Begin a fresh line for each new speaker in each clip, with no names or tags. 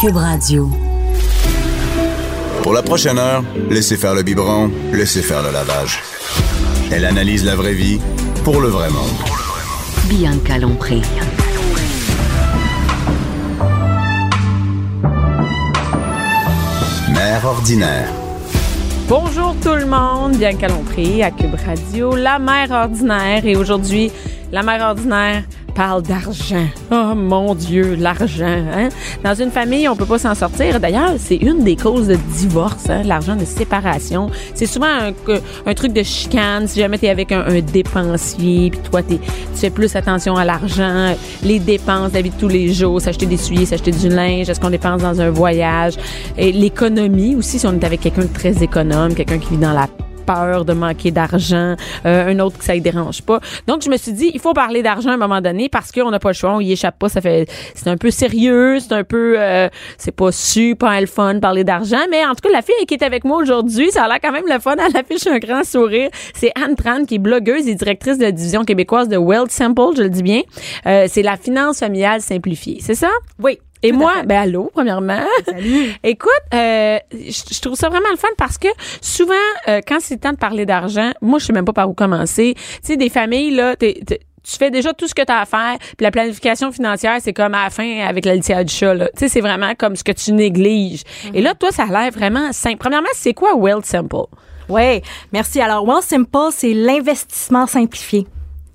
Cube Radio.
Pour la prochaine heure, laissez faire le biberon, laissez faire le lavage. Elle analyse la vraie vie pour le vrai monde.
Bianca Lompré.
Mère ordinaire.
Bonjour tout le monde, bien Lompré à Cube Radio, la mère ordinaire. Et aujourd'hui, la mère ordinaire parle d'argent. Oh mon Dieu, l'argent. Hein? Dans une famille, on peut pas s'en sortir. D'ailleurs, c'est une des causes de divorce, hein, l'argent de séparation. C'est souvent un, truc de chicane. Si jamais tu es avec un, dépensier, puis toi, t'es, tu fais plus attention à l'argent, les dépenses, la vie de tous les jours, s'acheter des souliers, s'acheter du linge, est-ce qu'on dépense dans un voyage? Et l'économie aussi, si on est avec quelqu'un de très économe, quelqu'un qui vit dans la peur de manquer d'argent, euh, un autre que ça ne dérange pas. Donc, je me suis dit, il faut parler d'argent à un moment donné parce qu'on n'a pas le choix, on y échappe pas. Ça fait, c'est un peu sérieux, c'est un peu, euh, c'est pas super le fun de parler d'argent, mais en tout cas, la fille qui est avec moi aujourd'hui, ça a l'air quand même le fun. Elle affiche un grand sourire. C'est Anne Tran qui est blogueuse et directrice de la division québécoise de Wealth Sample, je le dis bien. Euh, c'est la finance familiale simplifiée, c'est ça?
Oui.
Et moi, ben allô, premièrement.
Salut.
Écoute, euh, je trouve ça vraiment le fun parce que souvent, euh, quand c'est le temps de parler d'argent, moi, je sais même pas par où commencer. Tu sais, des familles, là, tu fais déjà tout ce que tu as à faire, puis la planification financière, c'est comme à la fin avec la litière du chat. Tu sais, c'est vraiment comme ce que tu négliges.
Mhm.
Et là, toi, ça a l'air vraiment simple. Premièrement, c'est quoi Wealth Simple?
Oui, merci. Alors, Wealth Simple, c'est l'investissement simplifié.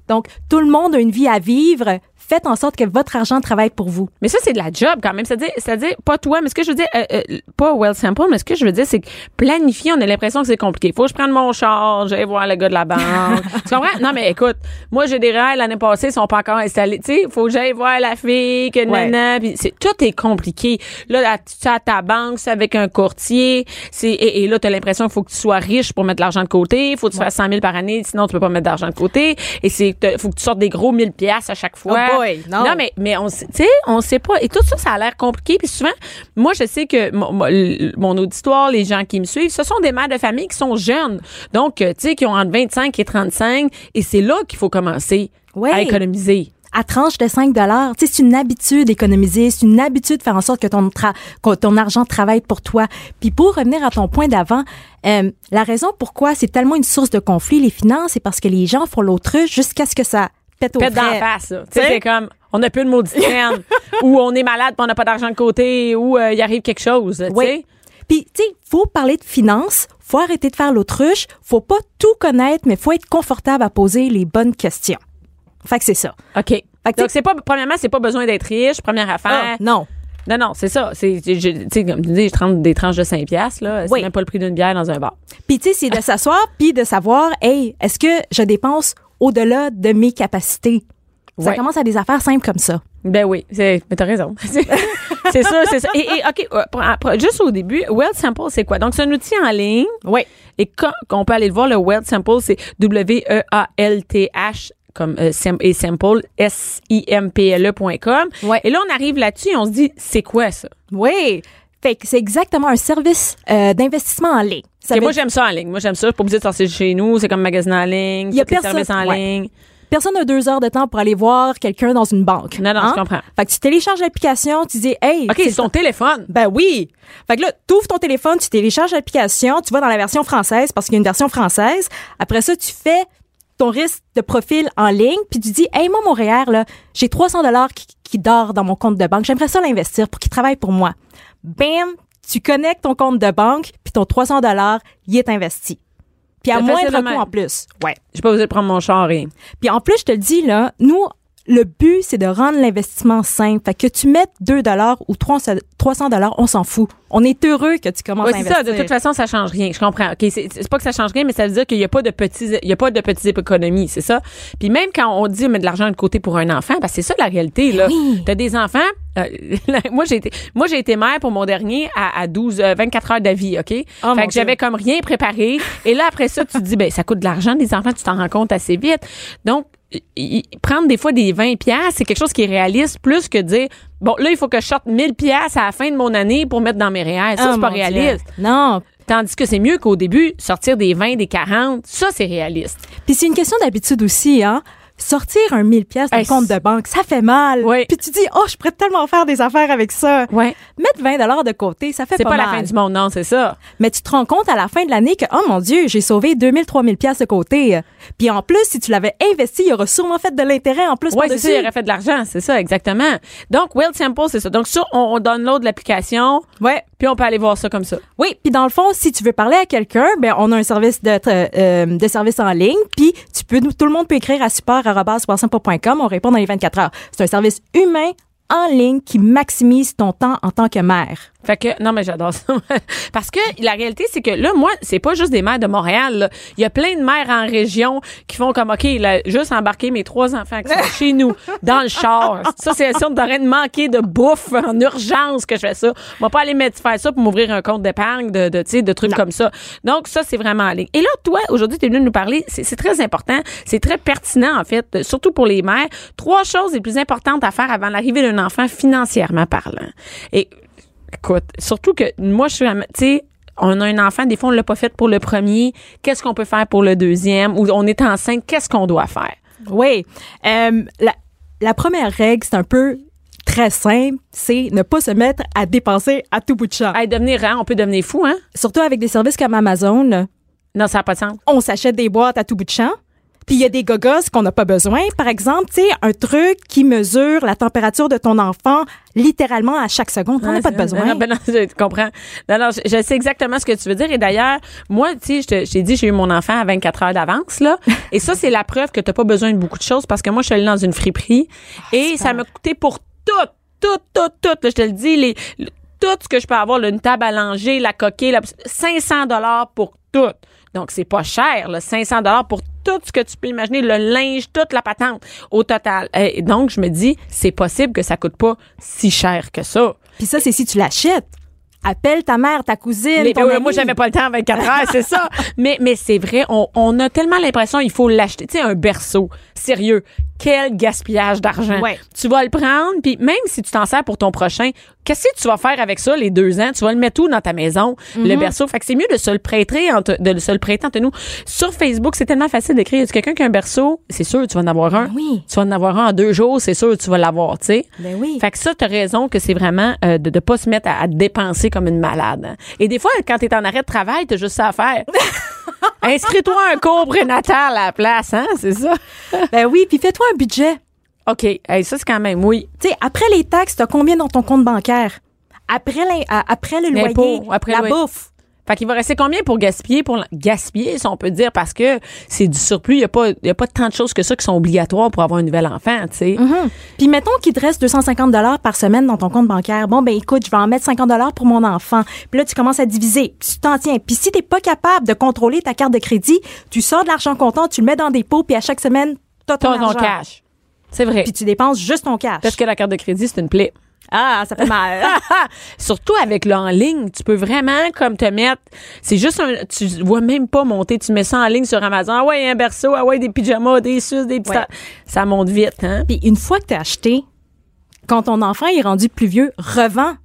Donc, tout le monde a une vie à vivre faites en sorte que votre argent travaille pour vous.
Mais ça, c'est de la job quand même. C'est-à-dire, c'est-à-dire pas toi, mais ce que je veux dire, euh, euh, pas well simple, mais ce que je veux dire, c'est que planifier, on a l'impression que c'est compliqué. Faut que je prenne mon char, j'aille voir le gars de la banque. tu comprends? Non, mais écoute, moi, j'ai des rêves l'année passée, ils sont pas encore installés. Tu sais, faut que j'aille voir la fille, que
Ouais.
nana, puis c'est, tout est compliqué. Là, là, tu à ta banque, c'est avec un courtier, c'est, et, et là, t'as l'impression qu'il faut que tu sois riche pour mettre de l'argent de côté. Faut que tu fasses 100 000 par année, sinon tu peux pas mettre d'argent de côté. Et c'est, faut que tu sortes des gros 1000 pièces à chaque fois.
Boy, non.
mais mais on sait- on sait pas. Et tout ça ça a l'air compliqué. Puis souvent moi je sais que mon, auditoire les gens qui me suivent ce sont des mères de famille qui sont jeunes. Donc euh, tu sais qui ont entre 25 et 35 et c'est là qu'il faut commencer à économiser.
À tranche de 5 dollars, tu sais, c'est une habitude d'économiser, c'est une habitude de faire en sorte que ton, tra- que ton argent travaille pour toi. Puis pour revenir à ton point d'avant, euh, la raison pourquoi c'est tellement une source de conflit, les finances, c'est parce que les gens font l'autruche jusqu'à ce que ça pète au
pète
frais.
face tu sais c'est comme on n'a plus de maudite ou on est malade puis on n'a pas d'argent de côté ou euh, il arrive quelque chose
Oui. Puis, tu sais, faut parler de finances, faut arrêter de faire l'autruche, faut pas tout connaître, mais faut être confortable à poser les bonnes questions. Fait que c'est ça.
OK.
Fait que
Donc c'est pas premièrement c'est pas besoin d'être riche, première affaire.
Ah, non.
Non, non, c'est ça. Tu sais, comme tu dis, je trempe des tranches de 5 piastres, là. C'est
Oui.
même pas le prix d'une bière dans un bar.
Puis tu sais, c'est de s'asseoir puis de savoir, hey, est-ce que je dépense au-delà de mes capacités? Ça
Ouais.
commence à des affaires simples comme ça.
Ben oui, c'est, mais t'as raison. c'est ça, c'est ça. Et, et OK, euh, pour- juste au début, Wealth Sample, c'est quoi? Donc, c'est un outil en ligne.
Oui.
Et quand, qu'on peut aller le voir, le Wealth Sample, c'est W-E-A-L-T-H comme euh, et simple S-I-M-P-L-E.com.
Ouais.
Et là, on arrive là-dessus et on se dit, c'est quoi ça?
Oui. Fait que c'est exactement un service euh, d'investissement en ligne. Ça
Ok,
veut
moi,
dire-
j'aime ça en ligne. Moi, j'aime ça. Je suis pas obligée de sortir de chez nous. C'est comme magasiner en ligne.
Il y a
tous les
personne-
services en
ouais.
ligne.
Personne n'a deux heures de temps pour aller voir quelqu'un dans une banque.
Non, non,
Hein?
je comprends.
Fait que tu télécharges l'application, tu dis, hey,
OK,
c'est
c'est ton téléphone.
Ben oui. Fait que là, tu ouvres ton téléphone, tu télécharges l'application, tu vas dans la version française parce qu'il y a une version française. Après ça, tu fais ton risque de profil en ligne, puis tu dis, hey, moi, mon REER, là, j'ai 300 dollars qui, qui dort dans mon compte de banque. J'aimerais ça l'investir pour qu'il travaille pour moi. Bam, tu connectes ton compte de banque, puis ton 300 dollars, il est investi. Puis à
facile de même.
en plus. Ouais.
J'ai pas besoin de prendre mon char, rien.
Puis en plus, je te le dis, là, nous, le but, c'est de rendre l'investissement simple. Fait que tu mettes 2 dollars ou 300 dollars, on s'en fout. On est heureux que tu commences
Ouais,
à investir.
ça. De toute façon, ça change rien. Je comprends. Ok, c'est pas que ça change rien, mais ça veut dire qu'il y a pas de petits, il y a pas de petites économies, c'est ça? Puis même quand on dit mettre de l'argent de côté pour un enfant, que c'est ça la réalité là.
Oui.
T'as des enfants. euh, moi j'ai été, moi j'ai été mère pour mon dernier à, à 12, euh, 24 heures d'avis, ok?
Oh,
fait que j'avais comme rien préparé. Et là après ça, tu te dis ben ça coûte de l'argent des enfants, tu t'en rends compte assez vite. Donc prendre des fois des 20 pièces, c'est quelque chose qui est réaliste plus que dire bon là il faut que je sorte 1000 pièces à la fin de mon année pour mettre dans mes REER. Ça
Oh,
c'est pas
Dieu.
réaliste.
Non.
Tandis que c'est mieux qu'au début, sortir des 20, des 40, ça, c'est réaliste.
Puis c'est une question d'habitude aussi, hein. Sortir un 1000 pièces d'un
Hey,
compte de banque, ça fait mal.
Oui.
Puis tu dis, oh, je pourrais tellement faire des affaires avec ça.
Ouais.
Mettre 20 dollars de côté, ça fait
C'est
pas,
pas, la
mal.
fin du monde, non, c'est ça.
Mais tu te rends compte à la fin de l'année que, oh mon Dieu, j'ai sauvé 2000, 3000 pièces de côté. Puis en plus, si tu l'avais investi, il aurait sûrement fait de l'intérêt en plus
Oui, c'est ça, il aurait fait de l'argent, c'est ça, exactement. Donc, Will Simple, c'est ça. Donc, ça, on, on download l'application,
Ouais.
Puis on peut aller voir ça comme ça.
Oui, puis dans le fond, si tu veux parler à quelqu'un, ben on a un service de euh, de service en ligne, puis tu peux tout le monde peut écrire à support@wassimple.com, on répond dans les 24 heures. C'est un service humain en ligne qui maximise ton temps en tant que mère.
Fait que, non, mais j'adore ça. Parce que la réalité, c'est que là, moi, c'est pas juste des mères de Montréal. là. Il y a plein de mères en région qui font comme, OK, là, juste embarquer mes trois enfants qui sont chez nous, dans le char. Ça, c'est si on t'aurait de manquer de bouffe en urgence que je fais ça. On va pas aller mettre, faire ça pour m'ouvrir un compte d'épargne, de, de, tu sais, de trucs comme ça. Donc, ça, c'est vraiment en ligne. Et là, toi, aujourd'hui, tu es venu nous parler. C'est c'est très important. C'est très pertinent, en fait, surtout pour les mères. Trois choses les plus importantes à faire avant l'arrivée d'un enfant financièrement parlant. Et Écoute, surtout que moi, je suis, tu sais, on a un enfant, des fois, on l'a pas fait pour le premier. Qu'est-ce qu'on peut faire pour le deuxième? Ou on est enceinte, qu'est-ce qu'on doit faire?
Oui. Euh, la, la première règle, c'est un peu très simple, c'est ne pas se mettre à dépenser à tout bout de champ.
Hey, devenir, hein, on peut devenir fou, hein?
Surtout avec des services comme Amazon,
Non, ça n'a pas de sens.
on s'achète des boîtes à tout bout de champ. Puis il y a des gogos qu'on n'a pas besoin. Par exemple, tu sais, un truc qui mesure la température de ton enfant littéralement à chaque seconde. On n'a pas de besoin.
Non, ben non, je comprends. Non, non, je, je sais exactement ce que tu veux dire. Et d'ailleurs, moi, tu sais, je t'ai dit, j'ai eu mon enfant à 24 heures d'avance, là. Et ça, c'est la preuve que t'as pas besoin de beaucoup de choses parce que moi, je suis allée dans une friperie et ça m'a coûté pour tout, tout, tout, tout. là, je te le dis, les, le- tout ce que je peux avoir, là, une table à langer, la coquille, la, 500 dollars pour tout. Donc, c'est pas cher, là, 500 dollars pour tout ce que tu peux imaginer, le linge, toute la patente au total. Et donc, je me dis, c'est possible que ça coûte pas si cher que ça.
Puis ça, c'est si tu l'achètes. Appelle ta mère, ta cousine,
Les-
ton
ouais,
ami.
moi, j'avais pas le temps à 24 heures, c'est ça. Mais, mais c'est vrai, on, on a tellement l'impression il faut l'acheter. Tu sais, un berceau, sérieux, quel gaspillage d'argent.
Ouais.
Tu vas le prendre, puis même si tu t'en sers pour ton prochain, qu'est-ce que tu vas faire avec ça les deux ans? Tu vas le mettre où dans ta maison, le berceau? Fait que c'est mieux de se le prêter entre, de se le prêter entre nous. Sur Facebook, c'est tellement facile d'écrire. Quelqu'un qui a un berceau? C'est sûr, tu vas en avoir un.
Oui.
Tu vas en avoir un en deux jours, c'est sûr, tu vas l'avoir, tu sais.
Ben oui.
Fait que ça, t'as raison que c'est vraiment euh, de ne pas se mettre à, à dépenser comme une malade. hein. Et des fois, quand t'es en arrêt de travail, t'as juste ça à faire. Inscris-toi un cours prénatal à la place, hein, c'est ça?
Ben oui, puis fais-toi un budget.
OK. Hey, ça, c'est quand même, oui.
Tu sais, après les taxes, t'as combien dans ton compte bancaire? Après, après le loyer,
après
la
le loyer.
bouffe.
Fait qu'il va rester combien pour gaspiller? Pour gaspiller, si on peut dire, parce que c'est du surplus. Il n'y a, pas- y a pas tant de choses que ça qui sont obligatoires pour avoir un nouvel enfant, tu sais.
Mhm. Puis mettons qu'il te reste 250 dollars par semaine dans ton compte bancaire. Bon ben écoute, je vais en mettre 50 dollars pour mon enfant. Puis là tu commences à diviser, puis tu t'en tiens. Puis si t'es pas capable de contrôler ta carte de crédit, tu sors de l'argent comptant, tu le mets dans des pots, puis à chaque semaine t'as ton
Ton, cash. C'est vrai.
Puis tu dépenses juste ton cash.
Parce que la carte de crédit, c'est une plaie.
ah, ça fait mal.
Surtout avec le en ligne, tu peux vraiment comme te mettre. C'est juste un. Tu vois même pas monter. Tu mets ça en ligne sur Amazon. Ah ouais, un berceau. Ah ouais, des pyjamas, des sus, des petits.
Ouais.
Ça monte vite, hein?
puis une fois que t'as acheté, quand ton enfant est rendu plus vieux, revends.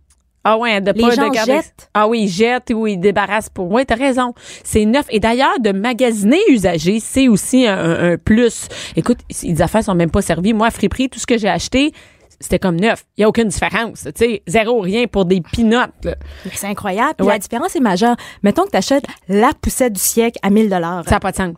Ah ouais, de
Les
pas
gens
de garder-
jettent.
Ah oui, ils jettent ou ils débarrassent pour. Ouais, t'as raison. C'est neuf. Et d'ailleurs, de magasiner usagé, c'est aussi un, plus. Écoute, les affaires sont même pas servies. Moi, à friperie, tout ce que j'ai acheté, c'était comme neuf. Il y a aucune différence. Tu sais, zéro rien pour des pinottes.
C'est incroyable.
Ouais.
la différence est majeure. Mettons que t'achètes la poussette du siècle à 1000 dollars.
Ça n'a pas de sens.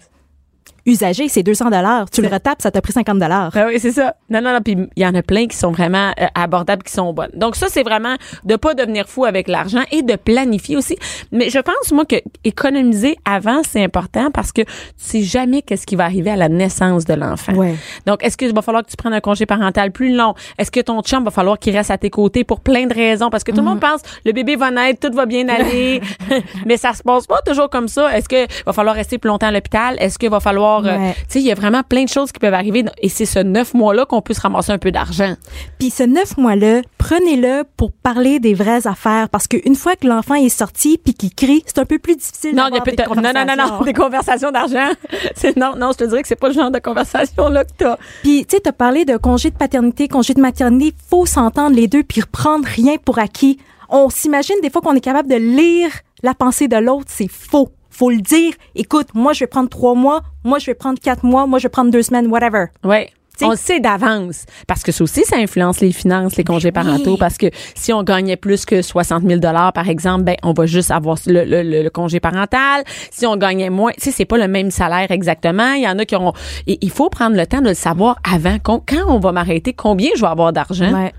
Usagé, c'est 200 dollars. Tu le retapes, ça t'a pris 50 dollars.
Ben oui, c'est ça. Non, non, non. Puis il y en a plein qui sont vraiment euh, abordables, qui sont bonnes. Donc ça, c'est vraiment de pas devenir fou avec l'argent et de planifier aussi. Mais je pense moi que économiser avant, c'est important parce que tu sais jamais qu'est-ce qui va arriver à la naissance de l'enfant.
Ouais.
Donc est-ce qu'il va falloir que tu prennes un congé parental plus long? Est-ce que ton chum va falloir qu'il reste à tes côtés pour plein de raisons? Parce que tout le monde pense le bébé va naître, tout va bien aller, mais ça se passe pas toujours comme ça. Est-ce que va falloir rester plus longtemps à l'hôpital? Est-ce qu'il va falloir euh,
Ouais.
tu sais, il y a vraiment plein de choses qui peuvent arriver et c'est ce neuf mois-là qu'on peut se ramasser un peu d'argent.
Puis ce neuf mois-là, prenez-le pour parler des vraies affaires parce qu'une fois que l'enfant est sorti puis qu'il crie, c'est un peu plus difficile
Non, il y a peut
des
non, non, non, non, des conversations d'argent. Non, non, je te dirais que c'est pas le genre de conversation là que t'as.
Puis, tu sais, t'as parlé de congé de paternité, congé de maternité. Faut s'entendre les deux puis reprendre rien pour acquis. On s'imagine des fois qu'on est capable de lire la pensée de l'autre. C'est faux. Faut le dire. Écoute, moi, je vais prendre trois mois. Moi, je vais prendre quatre mois. Moi, je vais prendre deux semaines, whatever.
Ouais.
T'sais-
On le sait d'avance. Parce que ça aussi, ça influence les finances, les congés parentaux. Parce que si on gagnait plus que 60 000 par exemple, ben, on va juste avoir le, le- le- le congé parental. Si on gagnait moins, tu sais, c'est pas le même salaire exactement. Il y en a qui auront, et il faut prendre le temps de le savoir avant. Quand on va m'arrêter, combien je vais avoir d'argent?
Ouais.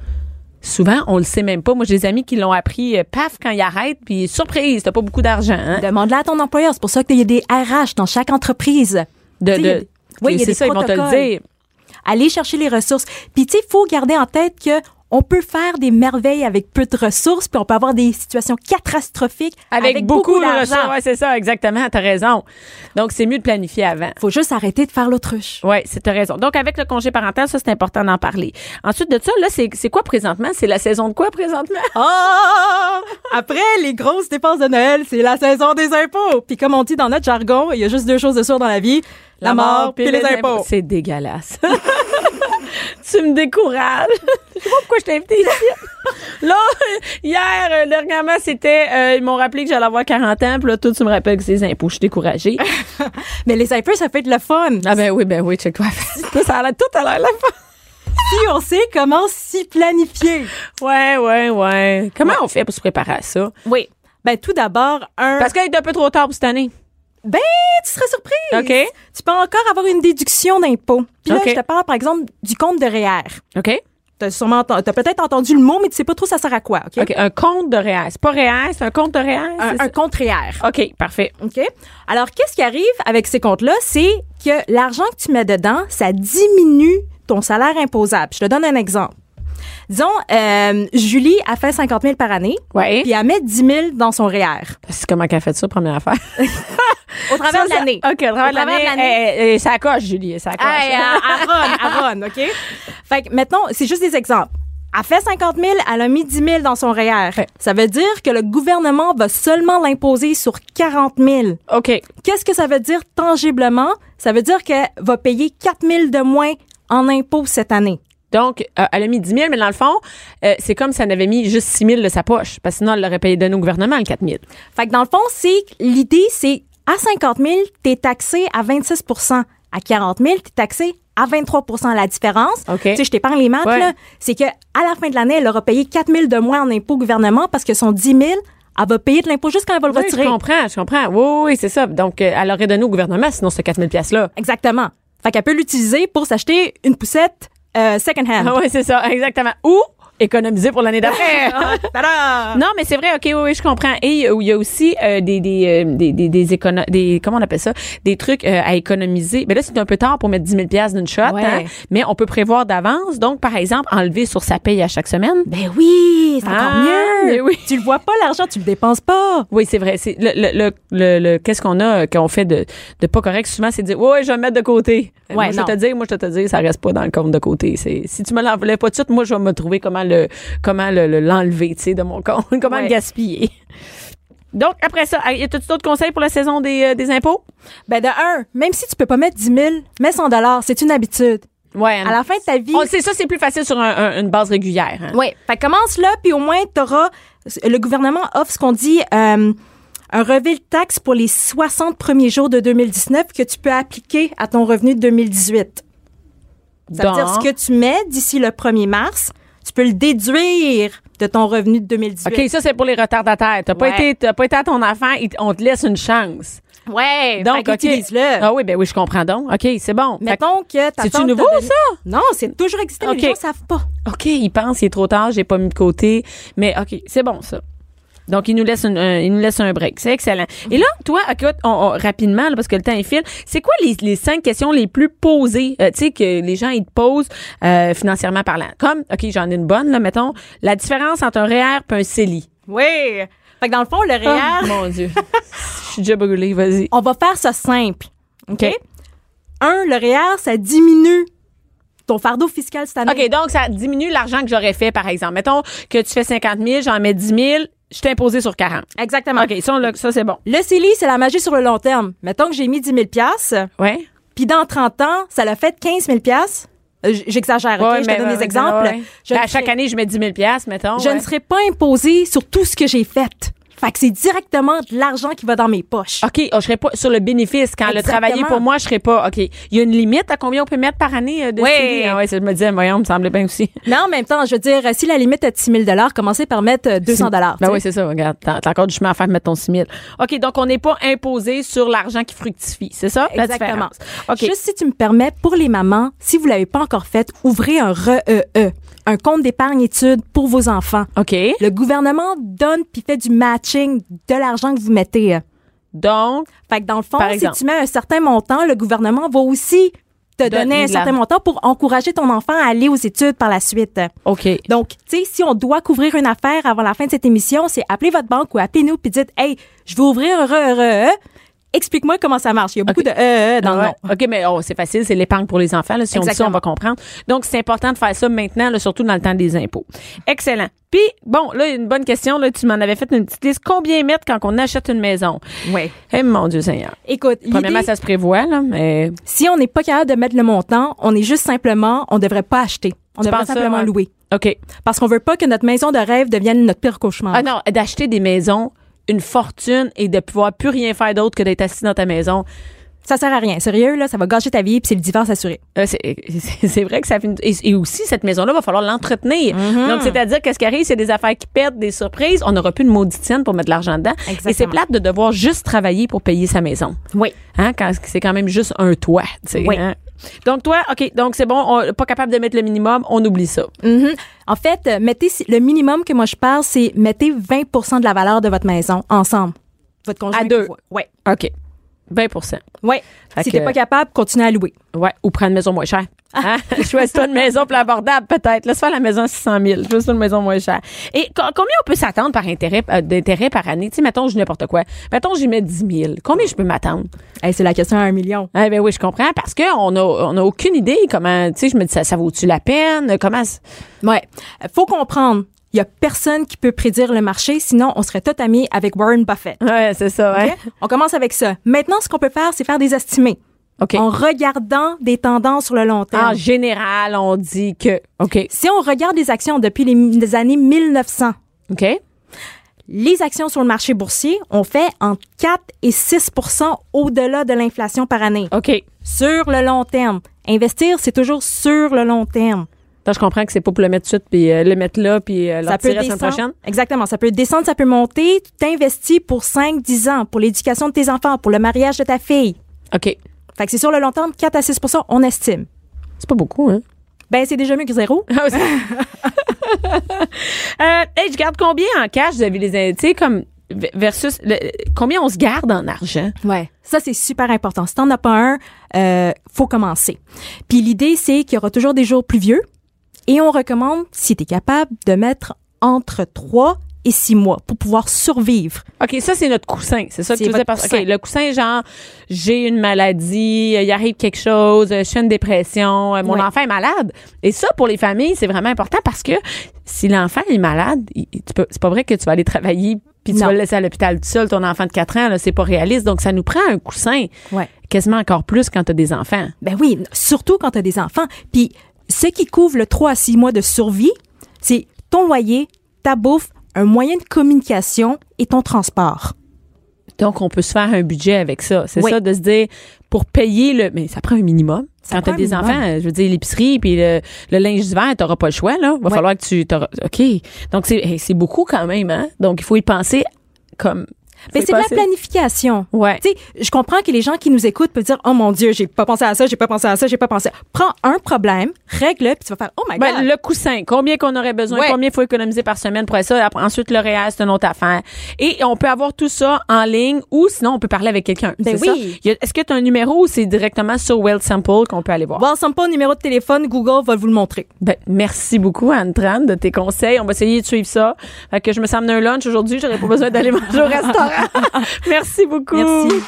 Souvent, on le sait même pas. Moi, j'ai des amis qui l'ont appris, euh, paf, quand ils arrêtent, puis surprise, t'as pas beaucoup d'argent, hein?
Demande-le à ton employeur. C'est pour ça qu'il y a des RH dans chaque entreprise.
De, de,
oui, il y a
c'est
des
ça, ils vont te le
protocoles.
dire.
Aller chercher les ressources. Puis, tu sais, il faut garder en tête que on peut faire des merveilles avec peu de ressources, puis on peut avoir des situations catastrophiques
Avec, beaucoup, de
d'argent.
ressources. Ouais, c'est ça, exactement. T'as raison. Donc, c'est mieux de planifier avant.
Faut juste arrêter de faire l'autruche.
Oui, c'est t'as raison. Donc, avec le congé parental, ça, c'est important d'en parler. Ensuite de ça, là, c'est quoi présentement? C'est la saison de quoi présentement?
Ah! Après les grosses dépenses de Noël, c'est la saison des impôts. Puis comme on dit dans notre jargon, il y a juste deux choses de sûres dans la vie, la, mort puis les, impôts.
C'est dégueulasse. tu me décourages. Je sais pas pourquoi je t'ai invité ici. Là, hier, euh, dernièrement, c'était, euh, ils m'ont rappelé que j'allais avoir 40 ans, puis là, tout, tu me rappelles que c'est les impôts. Je suis découragée.
Mais les impôts, ça peut être le fun.
ah ben oui, ben oui, check toi. ça a l'air, tout a l'air la fin.
Si on sait comment s'y planifier.
Ouais, ouais, ouais. Comment on fait pour se préparer à ça?
Oui. Ben tout d'abord, un...
Parce qu'il est un peu trop tard pour cette année.
Ben, tu serais surprise.
OK.
Tu peux encore avoir une déduction d'impôt. Puis là, je te parle, par exemple, du compte de REER.
OK?
T'as sûrement t'as peut-être entendu le mot, mais tu sais pas trop ça sert à quoi, OK?
OK. Un compte de REER. C'est pas REER, c'est un compte de REER?
Un, compte REER.
OK, parfait.
OK? Alors, qu'est-ce qui arrive avec ces comptes-là? C'est que l'argent que tu mets dedans, ça diminue ton salaire imposable. Je te donne un exemple. Disons, euh, Julie a fait 50 000 par année,
Ouais.
puis elle met 10 000 dans son REER.
C'est comment qu'elle a fait ça, première affaire?
Au travers
Ça,
de l'année.
OK, au travers de
Au de l'année.
eh, eh, ça coche, Julie, ça coche.
Hey, à, à run, à OK? Fait que maintenant, c'est juste des exemples. Elle fait 50 000, elle a mis 10 000 dans son REER.
Ouais.
Ça veut dire que le gouvernement va seulement l'imposer sur 40 000.
OK.
Qu'est-ce que ça veut dire tangiblement? Ça veut dire qu'elle va payer 4 000 de moins en impôts cette année.
Donc, euh, elle a mis 10 000, mais dans le fond, euh, c'est comme si elle avait mis juste 6 000 de sa poche. Parce que sinon, elle l'aurait payé donné au gouvernement, le 4 000.
Fait que dans le fond, c'est l'idée, c'est à 50 000, t'es taxé à 26% À 40 000, t'es taxé à 23% La différence,
OK.
tu sais, je t'épargne les maths,
Ouais.
là, c'est que à la fin de l'année, elle aura payé 4 000 de moins en impôts au gouvernement parce que son 10 000, elle va payer de l'impôt juste quand elle va le
Oui,
retirer.
je comprends, je comprends. Oui, oui, c'est ça. Donc, euh, elle aurait donné au gouvernement, sinon, ce 4 000 piastres-là.
Exactement. Fait qu'elle peut l'utiliser pour s'acheter une poussette euh, second hand.
Ah oui, c'est ça, exactement. Ou économiser pour l'année d'après.
Tada!
Non, mais c'est vrai, ok, oui, oui, je comprends. Et il y a- il y a aussi euh, des des, euh, des des des écono- des comment on appelle ça, des trucs euh, à économiser. Mais là, c'est un peu tard pour mettre 10 000 pièces d'une shot,
Ouais.
hein, mais on peut prévoir d'avance. Donc, par exemple, enlever sur sa paye à chaque semaine.
Ben oui, c'est encore
Ah,
mieux.
mais oui.
Tu le vois pas l'argent, tu le dépenses pas.
Oui, c'est vrai. C'est le, le, le, le, qu'est-ce qu'on a euh, qu'on fait de, de pas correct? Souvent, c'est de dire ouais, je vais me mettre de côté. Euh, moi, je te dire, moi je te dire, ça reste pas dans le compte de côté. C'est si tu me l'enlèves pas tout de suite, moi je vais me trouver comment le comment le, le- l'enlever, tu sais, de mon compte, comment
Ouais.
le gaspiller. Donc après ça, y a tout d'autres conseils pour la saison des, euh, des impôts?
Ben de un, même si tu peux pas mettre 10 000, mets 100 dollars, c'est une habitude.
Ouais.
À la fin de ta vie.
sait ça, c'est plus facile sur un- un- une base régulière. hein.
Oui. Fait commence là, puis au moins, t'auras. Le gouvernement offre ce qu'on dit euh, un relevé de taxe pour les 60 premiers jours de 2019 que tu peux appliquer à ton revenu de 2018. Ça veut dire ce que tu mets d'ici le 1er mars, tu peux le déduire de ton revenu de 2018.
OK, ça c'est pour les retardataires. T'as pas
Ouais.
été t'as pas été à ton enfant, il- on te laisse une chance.
Ouais,
Donc,
utilise-le.
Ah oui, ben oui, je comprends donc. OK, c'est bon.
Mettons que
C'est-tu nouveau,
donné-
ça?
Non, c'est toujours existé, mais
OK.
les gens savent pas.
OK, il pense, il est trop tard, j'ai pas mis de côté. Mais OK, c'est bon, ça. Donc, il nous laisse un, un- il nous laisse un break. C'est excellent. Et là, toi, écoute, on, on- rapidement, là, parce que le temps est file, c'est quoi les, les cinq questions les plus posées, euh, tu sais, que les gens, ils te posent, euh, financièrement parlant? Comme, OK, j'en ai une bonne, là, mettons, la différence entre un REER et un CELI.
Oui. Fait que dans le fond, le REER,
Ah, mon Dieu. Je suis déjà brûlée, vas-y.
on va faire ça simple. OK?
OK.
Un, le REER, ça diminue ton fardeau fiscal cette année.
OK, donc ça diminue l'argent que j'aurais fait, par exemple. Mettons que tu fais 50 000, j'en mets 10 000, je t'ai imposé sur 40.
Exactement.
OK, ça, on l'a- ça c'est bon.
Le CELI, c'est la magie sur le long terme. Mettons que j'ai mis 10 000
Ouais.
puis dans 30 ans, ça l'a fait 15 000 Euh, j- J'exagère, OK?
Ouais,
je te
mais
donne des
ouais,
exemples.
ouais.
Je
Ben,
ne
à chaque
serai-
année, je mets 10 000 mettons.
Je
ouais.
ne serai pas imposée sur tout ce que j'ai fait. Fait que c'est directement de l'argent qui va dans mes poches.
OK, oh, je serais pas sur le bénéfice. Quand le travailler pour moi, je serais pas. OK. Il y a une limite à combien on peut mettre par année euh, de
Oui.
Ah ouais, ça, je me disais, voyons, me semblait bien aussi.
Mais en même temps, je veux dire, si la limite est de 6 000 commencez par mettre euh, 200
Ben oui, c'est ça. Regarde, t'as encore du chemin à faire de mettre ton 6 000. OK, donc on n'est pas imposé sur l'argent qui fructifie. C'est ça? la
Exactement.
différence? OK.
Juste si tu me permets, pour les mamans, si vous l'avez pas encore fait, ouvrez un REE, un compte d'épargne études pour vos enfants.
OK.
Le gouvernement donne puis fait du matching de l'argent que vous mettez.
Donc,
Fait que dans le fond,
Par
si tu mets un certain montant, le gouvernement va aussi te
Donner
donner un certain montant pour encourager ton enfant à aller aux études par la suite.
OK.
Donc, tu sais, si on doit couvrir une affaire avant la fin de cette émission, c'est appeler votre banque ou appelez-nous puis dites, hey, je veux ouvrir un REE. Explique-moi comment ça marche. Il y a beaucoup de EE dans le nom.
OK, mais oh, c'est facile, c'est l'épargne pour les enfants. Là. Si on dit ça, on va comprendre. Donc, c'est important de faire ça maintenant, là, surtout dans le temps des impôts. Excellent. Puis, bon, là, une bonne question. Là, tu m'en avais fait une petite liste. Combien mettre quand on achète une maison?
Ouais.
Eh, mon Dieu Seigneur.
Écoute,
Premièrement, ça se prévoit, là, mais
si on n'est pas capable de mettre le montant, on est juste simplement, on devrait pas acheter. On
Tu
devrait
ça,
simplement
ouais?
louer.
OK.
Parce qu'on veut pas que notre maison de rêve devienne notre pire cauchemar.
Ah non, d'acheter des maisons, une fortune et de pouvoir plus rien faire d'autre que d'être assis dans ta maison.
Ça sert à rien. Sérieux, là, ça va gâcher ta vie puis c'est le divorce assuré.
Euh, c'est vrai que ça fait une- et, et aussi cette maison là va falloir l'entretenir.
Mm-hmm.
Donc c'est-à-dire qu'est-ce qui arrive c'est des affaires qui pètent, des surprises, on n'aura plus de maudite scène pour mettre de l'argent dedans et c'est plate de devoir juste travailler pour payer sa maison.
Oui.
Hein quand c'est quand même juste un toit, tu sais.
Oui.
hein. Donc toi, OK, donc c'est bon, on, pas capable de mettre le minimum, on oublie ça.
Mhm. En fait, euh, mettez le minimum que moi je parle, c'est mettez 20% de la valeur de votre maison ensemble. Votre conjoint.
À deux.
Ouais.
OK. 20%
Ouais.
Fait
si t'es pas capable, continuez à louer.
Ouais, ou prendre une maison moins chère.
Ah.
Hein? Choisis-toi une maison plus abordable, peut-être. Laisse faire la maison à 600 000. Choisis-toi une maison moins chère. Et co- combien on peut s'attendre par intérêt, euh, d'intérêt par année? Tu sais, mettons, je n'importe quoi. Mettons, j'y mets 10 000. Combien je peux m'attendre?
Hey, c'est la question à un million.
Eh ben oui, je comprends, parce qu'on a, on a aucune idée comment, tu sais, je me dis, ça, ça vaut-tu la peine? Comment,
Ouais. Faut comprendre. Il y a personne qui peut prédire le marché, sinon on serait tout amis avec Warren Buffett.
ouais, c'est ça, ouais.
On commence avec ça. Maintenant, ce qu'on peut faire, c'est faire des estimés.
OK.
En regardant des tendances sur le long terme.
En général, on dit que, OK,
Si on regarde les actions depuis les, les années 1900,
OK,
les actions sur le marché boursier ont fait entre 4 et 6% au-delà de l'inflation par année.
OK.
Sur le long terme. Investir, c'est toujours sur le long terme.
Je comprends que c'est pas pour le mettre tout de suite, puis euh, le mettre là, puis euh,
Ça peut
la semaine prochaine?
Exactement. Ça peut descendre, ça peut monter. Tu t'investis pour 5, 10 ans, pour l'éducation de tes enfants, pour le mariage de ta fille.
OK.
Fait que c'est sur le long terme, 4 à 6% on estime.
C'est pas beaucoup, hein?
Ben, c'est déjà mieux que zéro.
Ah, euh, hey, je garde combien en cash? Vous avez les, tu sais, comme versus le- combien on se garde en argent?
Ouais. Ça, c'est super important. Si t'en as pas un, euh, faut commencer. Puis l'idée, c'est qu'il y aura toujours des jours pluvieux. Et on recommande, si tu es capable, de mettre entre 3 et 6 mois pour pouvoir survivre.
OK, ça, c'est notre coussin. C'est ça que tu
votre
Parce,
coussin.
OK, le coussin, genre, j'ai une maladie, euh, il arrive quelque chose, euh, je fais une dépression, euh, mon
Ouais.
enfant est malade. Et ça, pour les familles, c'est vraiment important parce que si l'enfant est malade, il- il- tu peux- c'est pas vrai que tu vas aller travailler puis tu
Non.
vas le laisser à l'hôpital tout seul, ton enfant de 4 ans, là, c'est pas réaliste. Donc, ça nous prend un coussin.
Ouais.
Quasiment encore plus quand tu as des enfants.
Ben oui, surtout quand tu as des enfants. Puis ce qui couvre le 3 à 6 mois de survie, c'est ton loyer, ta bouffe, un moyen de communication et ton transport.
Donc, on peut se faire un budget avec ça. C'est
Oui.
ça de se dire, pour payer le... Mais ça prend un minimum.
Ça
Quand t'as des
minimum.
enfants, euh, je veux dire, l'épicerie puis le, le linge d'hiver, t'auras pas le choix, là. Va
Ouais.
falloir que tu... t'auras- OK. Donc, c'est hey, c'est beaucoup quand même, hein? Donc, il faut y penser comme...
Ben, c'est de la planification.
Ouais.
Tu sais, je comprends que les gens qui nous écoutent peuvent dire Oh mon Dieu, j'ai pas pensé à ça, j'ai pas pensé à ça, j'ai pas pensé. Prends un problème, règle-le, puis tu vas faire Oh my
Ben,
God.
le coussin, combien qu'on aurait besoin,
Ouais.
combien il faut économiser par semaine pour ça. Ensuite, le réel, c'est une autre affaire. Et on peut avoir tout ça en ligne ou sinon, on peut parler avec quelqu'un.
Ben
C'est
oui.
Est-ce que tu as un numéro ou c'est directement sur Well Sample qu'on peut aller voir?
Well, Sample, numéro de téléphone, Google va vous le montrer.
Ben, merci beaucoup, Anne-Tran, de tes conseils. On va essayer de suivre ça. Fait que je me suis amené un lunch aujourd'hui. J'aurais pas besoin d'aller manger au restaurant. merci beaucoup.
Merci.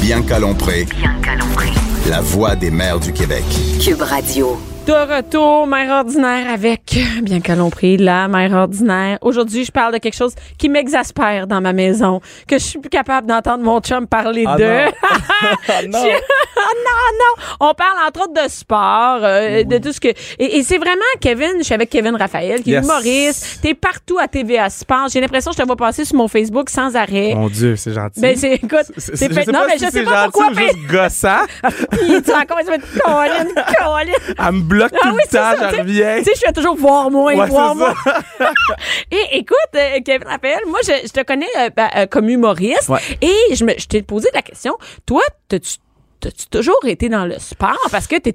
Bianca Lompré,
Bianca Lompré.
la voix des mères du Québec.
Cube Radio.
De retour, mère ordinaire avec bien Lompré, la mère ordinaire. Aujourd'hui, je parle de quelque chose qui m'exaspère dans ma maison, que je suis plus capable d'entendre mon chum parler
Ah
de.
non. Ah non.
Je- Ah non, non. On parle entre autres de sport, euh, de tout ce que. Et, et c'est vraiment Kevin. Je suis avec Kevin Raphaël, qui est
Yes.
humoriste. T'es partout à TVA Sport. J'ai l'impression que je te vois passer sur mon Facebook sans arrêt.
Mon Dieu, c'est gentil.
Ben, c'est, écoute,
C'est-
c'est fait. Non, mais
si
je sais
c'est
pas
gentil
pourquoi,
ou
mais.
juste gossant.
Il est encore, il se fait Colin, Colin.
Bloque
Ah
tout
oui,
le
c'est
temps,
ça,
je reviens.
Tu sais, je toujours voir moins,
Ouais,
voir
ça.
Et écoute, euh, Kevin Raphaël, moi, je, je te connais euh, ben, euh, comme humoriste
Ouais.
et je, me, je t'ai posé la question. Toi, t'as-tu, toujours été dans le sport? Parce que t'es,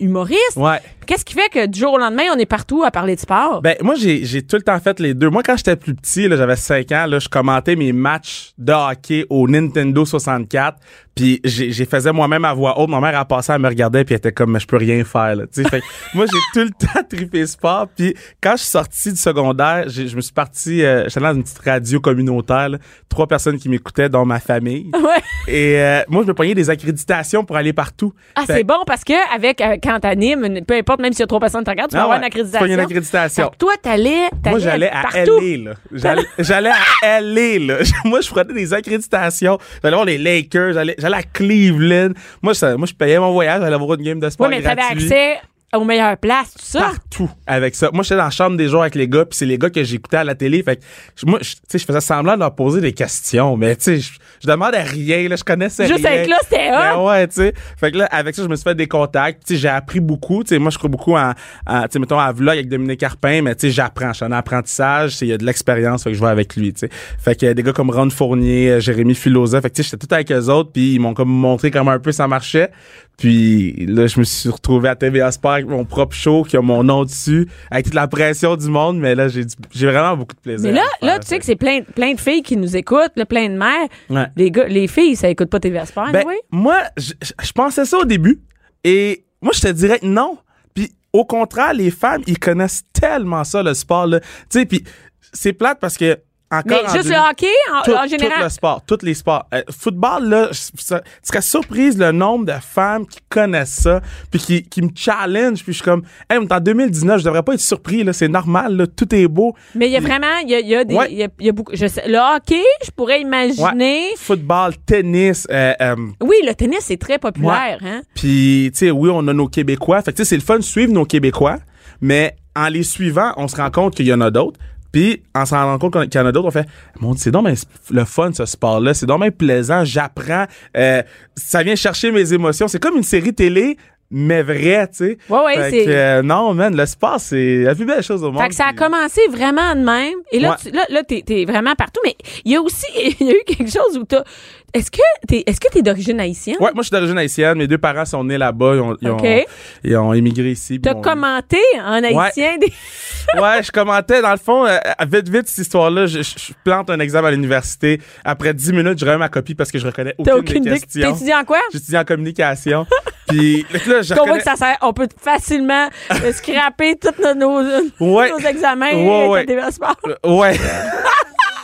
humoriste?
Ouais.
Qu'est-ce qui fait que du jour au lendemain, on est partout à parler de sport?
Ben, moi, j'ai, tout le temps fait les deux. Moi, quand j'étais plus petit, j'avais 5 ans, là, je commentais mes matchs de hockey au Nintendo 64. Puis j'ai, faisais moi-même à voix haute. Ma mère a passé, elle me regardait, puis elle était comme, mais je peux rien faire, là. Fait moi, j'ai tout le temps trippé sport. Puis quand je suis sorti du secondaire, je me suis parti, euh, j'étais dans une petite radio communautaire, là. trois personnes qui m'écoutaient, dont ma famille.
Ouais.
Et euh, moi, je me prenais des accréditations pour aller partout.
Ah, c'est bon parce que avec euh, quand t'animes, une- peu importe, même s'il y a trois personnes qui te regardent, tu vas
Ah
avoir
ouais,
une accréditation.
une accréditation.
Toi, t'allais,
Moi, j'allais à. LA, là. J'allais, j'allais à LA, là. Moi, je prenais des accréditations. J'allais voir les Lakers, j'allais, j'allais à Cleveland. Moi, ça, moi, je payais mon voyage, j'allais voir une game de sport
Oui, mais t'avais accès aux meilleures places, tout ça.
Partout avec ça. Moi, j'étais dans la chambre des joueurs avec les gars, puis c'est les gars que j'écoutais à la télé. Fait que, moi, je- tu sais, je faisais semblant de leur poser des questions, mais tu sais, je, je demandais rien, là, je connaissais
Juste
rien.
être là, c'était
Ben ouais, tu sais. Fait que là, avec ça, je me suis fait des contacts. Tu sais, j'ai appris beaucoup. Tu sais, moi, je crois beaucoup en, en, tu sais, mettons, à vlog avec Dominique Carpin, mais tu sais, j'apprends. Je suis en apprentissage. Il y a de l'expérience, fait que je vais avec lui, tu sais. Fait que des gars comme Ron Fournier, euh, Jérémy Filosa, fait que tu sais, j'étais tout avec eux autres, puis ils m'ont comme montré comment un peu ça marchait. Puis là, je me suis retrouvé à TVA Sport avec mon propre show qui a mon nom dessus, avec toute la pression du monde, mais là, j'ai vraiment beaucoup de plaisir.
Mais là, là, tu sais que c'est plein, plein de filles qui nous écoutent, là, plein de mères.
Ouais.
Les gars, les filles, ça écoute pas TV Sport,
Ben,
oui?
moi, je pensais ça au début. Et moi, je te dirais non. Puis, au contraire, les femmes, ils connaissent tellement ça, le sport, là. Tu sais, puis c'est plate parce que, encore.
Mais
en
juste
deux-
le hockey, en,
tout,
en général?
tout le sport, tous les sports. Euh, football, là, je, serais surprise le nombre de femmes qui connaissent ça, puis qui, qui me challenge, puis je suis comme, hey, on est en 2019, je devrais pas être surpris, là, c'est normal, là, tout est beau.
Mais il y a vraiment, il y a, y a des,
Ouais.
y a, il y a beaucoup, je sais, le hockey, je pourrais imaginer.
Football, tennis, euh, euh,
Oui, le tennis, c'est très populaire, hein.
Puis, tu sais, oui, on a nos Québécois. Fait que, tu sais, c'est le fun de suivre nos Québécois, mais en les suivant, on se rend compte qu'il y en a d'autres. Puis, en se rendant compte qu'il y en a d'autres, on fait, mon Dieu, c'est donc le fun, ce sport-là. C'est donc plaisant. J'apprends. Euh, ça vient chercher mes émotions. C'est comme une série télé, mais vrai, tu sais.
Ouais, ouais, c'est-
euh, non, man, le sport, c'est la plus belle chose au monde.
Fait que ça a commencé vraiment de même. Et là,
Ouais.
tu, là, là t'es, t'es vraiment partout. Mais il y a aussi, il y a eu quelque chose où t'as. Est-ce que t'es, est-ce que t'es d'origine haïtienne?
Ouais, moi, je suis d'origine haïtienne. Mes deux parents sont nés là-bas. Ils ont, ils ont, ils ont émigré ici.
T'as commenté en haïtien des.
ouais, je commentais. Dans le fond, euh, vite, vite, cette histoire-là, je, je plante un examen à l'université. Après 10 minutes, je remets ma copie parce que je reconnais
T'as
aucune,
aucune
des questions.
T'étudies en quoi?
J'étudie en communication. Puis là, je
Qu'on voit
reconnais...
que ça sert, on peut facilement euh, scraper tous nos, nos,
Ouais.
nos examens
Ouais,
et
ouais.
Sport.
Euh, Ouais.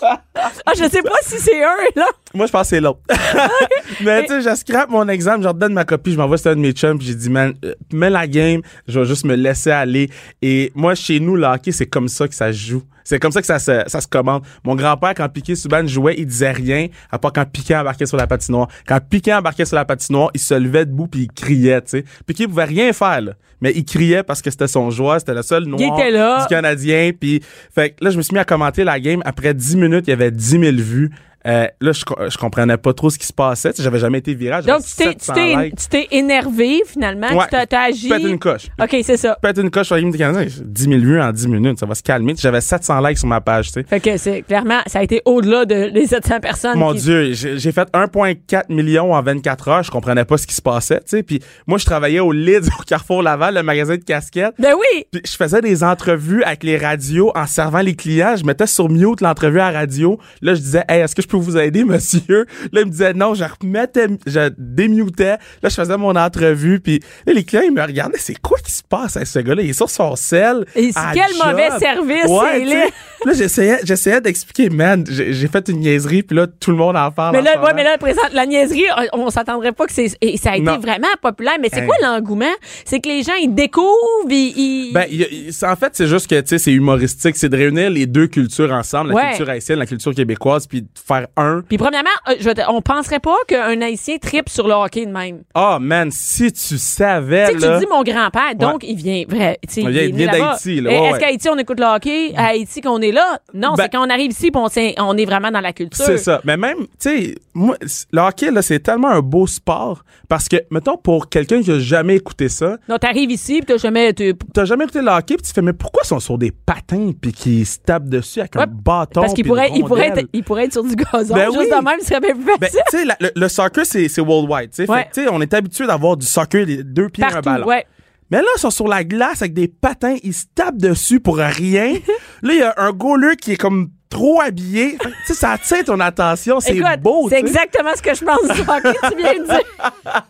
Ah, je sais pas si c'est un, là.
Moi, je pense que c'est l'autre. Mais tu sais, je scrape mon examen, je redonne ma copie, je m'envoie sur un de mes chums, puis j'ai dit, man, euh, mets la game, je vais juste me laisser aller. Et moi, chez nous, le hockey, c'est comme ça que ça se joue. C'est comme ça que ça se, ça se commande. Mon grand-père, quand Piqué Subban jouait, il disait rien, à part quand Piqué embarquait sur la patinoire. Quand Piqué embarquait sur la patinoire, il se levait debout puis il criait, tu sais. Piqué pouvait rien faire, là. Mais il criait parce que c'était son joueur, c'était le seul noir
était là.
du Canadien. Puis, fait que là, je me suis mis à commenter la game. Après 10 minutes, il y avait 10 000 vues. Euh, là, je, je comprenais pas trop ce qui se passait. Tu sais, J'avais jamais été j'avais
Donc, tu t'es, tu
700
t'es,
likes.
tu t'es énervé, finalement.
Ouais.
Tu t'as, agi.
Pète une coche.
OK, c'est ça.
Pète une coche sur game du Canada. 10 000 vues en 10 minutes. Ça va se calmer. J'avais 700 likes sur ma page, tu sais.
Fait que c'est clairement, ça a été au-delà de, des 700 personnes.
Mon
qui-
Dieu, j'ai j'ai fait 1,4 million en 24 heures. Je comprenais pas ce qui se passait, tu sais. Puis moi, je travaillais au Lids, au Carrefour Laval, le magasin de casquettes.
Ben oui!
Puis je faisais des entrevues avec les radios en servant les clients. Je mettais sur mute l'entrevue à la radio. Là, je disais, hey, est-ce que je peux vous aider, monsieur? Là, il me disait non. Je remettais, je démutais. Là, je faisais mon entrevue. Puis là, les clients, ils me regardaient. C'est quoi qui se passe avec ce gars-là? Il est sur son sel.
Et
à
quel
job.
mauvais service,
Ouais, sais.
laid.
Là, j'essayais, j'essayais d'expliquer, man, j'ai fait une niaiserie. Puis là, tout le monde en parle.
Mais là, ouais, mais là, présent, la niaiserie, on, on s'attendrait pas que c'est, et ça a été
Non.
vraiment populaire. Mais c'est
Hey.
quoi l'engouement? C'est que les gens, ils découvrent, ils, ils-
Ben, il y a- il- c'est- en fait, c'est juste que, tu sais, c'est humoristique. C'est de réunir les deux cultures ensemble, la
Ouais.
culture haïtienne, la culture québécoise, puis de faire un.
Puis premièrement, euh, je on penserait pas qu'un haïtien tripe sur le hockey de même.
Ah, man, si tu savais,
Tu tu dis mon grand-père, donc il vient vrai.
Il vient- il d'Haïti, ouais,
Est-ce
ouais.
qu'Haïti, on écoute le hockey? À Haïti qu'on est là? Non,
Ben-
c'est quand on arrive ici, on, on est vraiment dans la culture.
C'est ça. Mais même, tu sais, moi, le hockey, là, c'est tellement un beau sport. Parce que, mettons, pour quelqu'un qui a jamais écouté ça,
Donc, t'arrives ici, puis t'as jamais...
t'as jamais écouté le hockey, puis tu fais, mais pourquoi ils sont sur des patins, puis qu'ils se tapent dessus avec
Ouais,
un bâton?
Parce qu'il
puis
pourrait, il être, il pourrait être sur du gazon.
Ben
Juste
oui.
de même, ce serait bien plus
Ben,
facile.
tu sais, la- le, le soccer, c'est worldwide. tu sais.
Ouais.
On est habitué d'avoir du soccer, les deux pieds et un ballon.
ouais.
Mais là, ils sont sur la glace avec des patins, ils se tapent dessus pour rien. là, il y a un goaler qui est comme trop habillé. Tu sais, ça attire ton attention, c'est beau.
c'est exactement ce que je pense du hockey, tu viens de dire.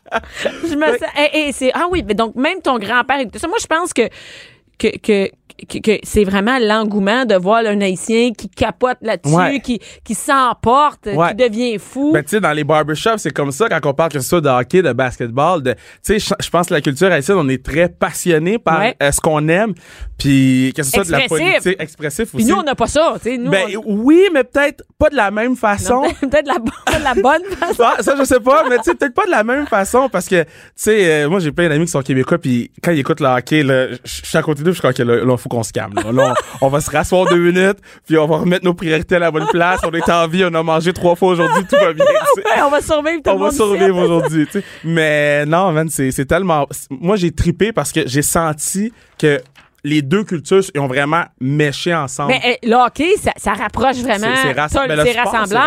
je me sens, et, et c'est, ah oui, mais donc même ton grand-père, moi je pense que, que, que, que, que c'est vraiment l'engouement de voir un haïtien qui capote là-dessus,
Ouais.
qui, qui s'emporte,
Ouais.
qui devient fou.
Ben, tu sais, dans les barbershops, c'est comme ça quand on parle que ce soit de hockey, de basketball, de, tu sais, je- je pense que la culture haïtienne, on est très passionné par
Ouais.
euh, ce qu'on aime, puis que ce soit de la politique expressif
Puis
aussi.
nous, on n'a pas ça, tu sais. Nous,
ben
on-
oui, mais peut-être pas de la même façon.
peut-être la, bonne- la bonne façon.
Ah, ça, je sais pas, mais tu sais, peut-être pas de la même façon parce que, tu sais, euh, moi, j'ai plein d'amis qui sont québécois, puis quand ils écoutent le hockey, là, je suis à côté d'eux, je crois que là, là, faut qu'on se calme. Là, Là, on, on va se rasseoir deux minutes, puis on va remettre nos priorités à la bonne place. On est en vie, on a mangé trois fois aujourd'hui, tout va bien.
Ouais, on va survivre tout
On
le
va survivre aujourd'hui, tu sais. Mais non, man, c'est tellement. Moi, j'ai tripé parce que j'ai senti que les deux cultures ils ont vraiment méché ensemble.
Mais euh, le hockey, ça, ça rapproche vraiment.
C'est- ben,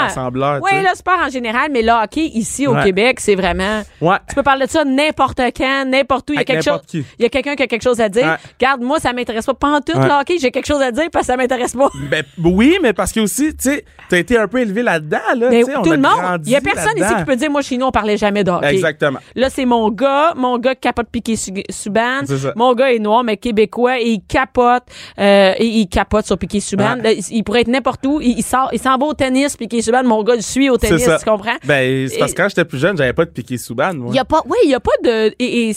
rassembleur. Oui, le sport en général, mais le hockey ici au
Ouais.
Québec, c'est vraiment.
ouais.
Tu peux parler de ça n'importe quand, n'importe où. Il y a quelque chose.
qui.
Il y a quelqu'un qui a quelque chose à dire.
Ouais.
Regarde, moi, ça m'intéresse pas. Pas en tout, le hockey, j'ai quelque chose à dire parce que ça m'intéresse pas.
Ben, oui, mais parce que aussi, tu sais, t'as été un peu élevé là-dedans, là. On
tout le monde. Il y a personne ici qui peut dire, moi, chez nous, on parlait jamais de hockey.
Exactement.
Là, c'est mon gars, mon gars qui capote piqué Subban.
C'est ça.
Mon gars est noir, mais québécois, et il capote, euh, et il capote sur piqué Subban.
Ouais.
Là, il, il pourrait être n'importe où. Il, il sort, il s'en va au tennis, piqué Subban. Mon gars le suit au tennis, tu comprends?
Ben, c'est parce que quand j'étais plus jeune, j'avais pas de piqué Souban, moi.
Il y a pas, oui, il y a pas de, et,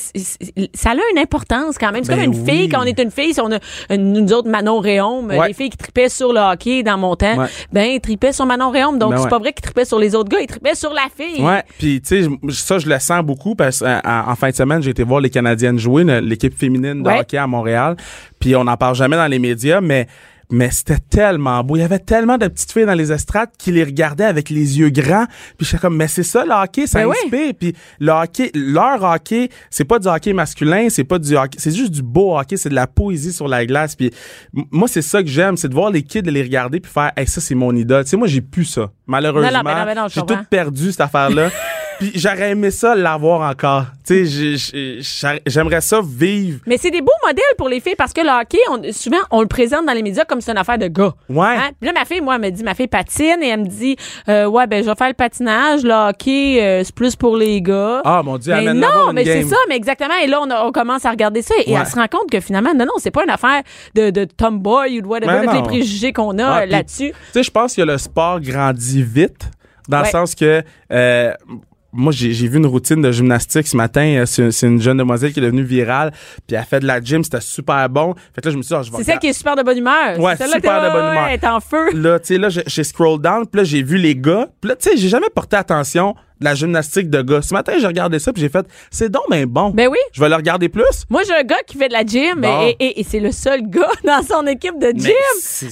ça a une importance quand même. C'est
Ben
comme une
oui.
fille, quand on est une fille, si on a, une- nous autres, Manon Réaume,
Ouais.
les filles qui tripaient sur le hockey dans mon temps,
Ouais.
ben, ils tripaient sur Manon Réaume. Donc,
Ben
c'est
ouais.
pas vrai qu'ils tripaient sur les autres gars, ils tripaient sur la fille.
Ouais, puis tu sais, je- ça je le sens beaucoup parce qu'en en fin de semaine, j'ai été voir les Canadiennes jouer, l'équipe féminine de
Ouais.
hockey à Montréal, puis on n'en parle jamais dans les médias, mais mais c'était tellement beau. Il y avait tellement de petites filles dans les estrades qui les regardaient avec les yeux grands. Puis j'étais comme, mais c'est ça le hockey, ça
Ben oui.
inspire. Puis le hockey, leur hockey, c'est pas du hockey masculin, c'est pas du hockey, c'est juste du beau hockey, c'est de la poésie sur la glace. Puis moi, c'est ça que j'aime, c'est de voir les kids les regarder puis faire, hey, ça c'est mon idole. Tu sais, moi j'ai plus ça. Malheureusement,
ben ben
j'ai tout perdu cette affaire-là. Puis j'aurais aimé ça l'avoir encore. Tu sais, j'ai- j'ai- j'ai- j'aimerais ça vivre.
Mais c'est des beaux modèles pour les filles parce que le hockey, on- souvent, on le présente dans les médias comme c'est une affaire de gars.
Ouais.
Hein? Puis là, ma fille, moi, elle me dit, ma fille patine et elle me dit, euh, ouais, ben, je vais faire le patinage. Le hockey, euh, c'est plus pour les gars.
Ah mon dieu,
mais non, mais c'est ça, mais exactement. Et là, on, a- on commence à regarder ça et
Ouais.
elle se rend compte que finalement, non, non, c'est pas une affaire de, de tomboy ou de whatever, tous les préjugés qu'on a
Ah,
là-dessus.
Tu sais, je pense que le sport grandit vite, dans le sens que euh, moi, j'ai vu une routine de gymnastique ce matin. Euh, C'est une jeune demoiselle qui est devenue virale, puis elle fait de la gym, c'était super bon. Fait que là, je me suis dit, ah, je vais
C'est celle qui est super de bonne humeur.
Ouais,
celle-là
super de bonne humeur.
Elle est en feu.
Là, tu sais, là, j'ai- j'ai scroll down, puis là, j'ai vu les gars. Puis là, tu sais, j'ai jamais porté attention de la gymnastique de gars. Ce matin, j'ai regardé ça, puis j'ai fait, c'est donc ben bon.
Ben oui.
Je vais le regarder plus.
Moi, j'ai un gars qui fait de la gym
Bon.
et, et- et c'est le seul gars dans son équipe de gym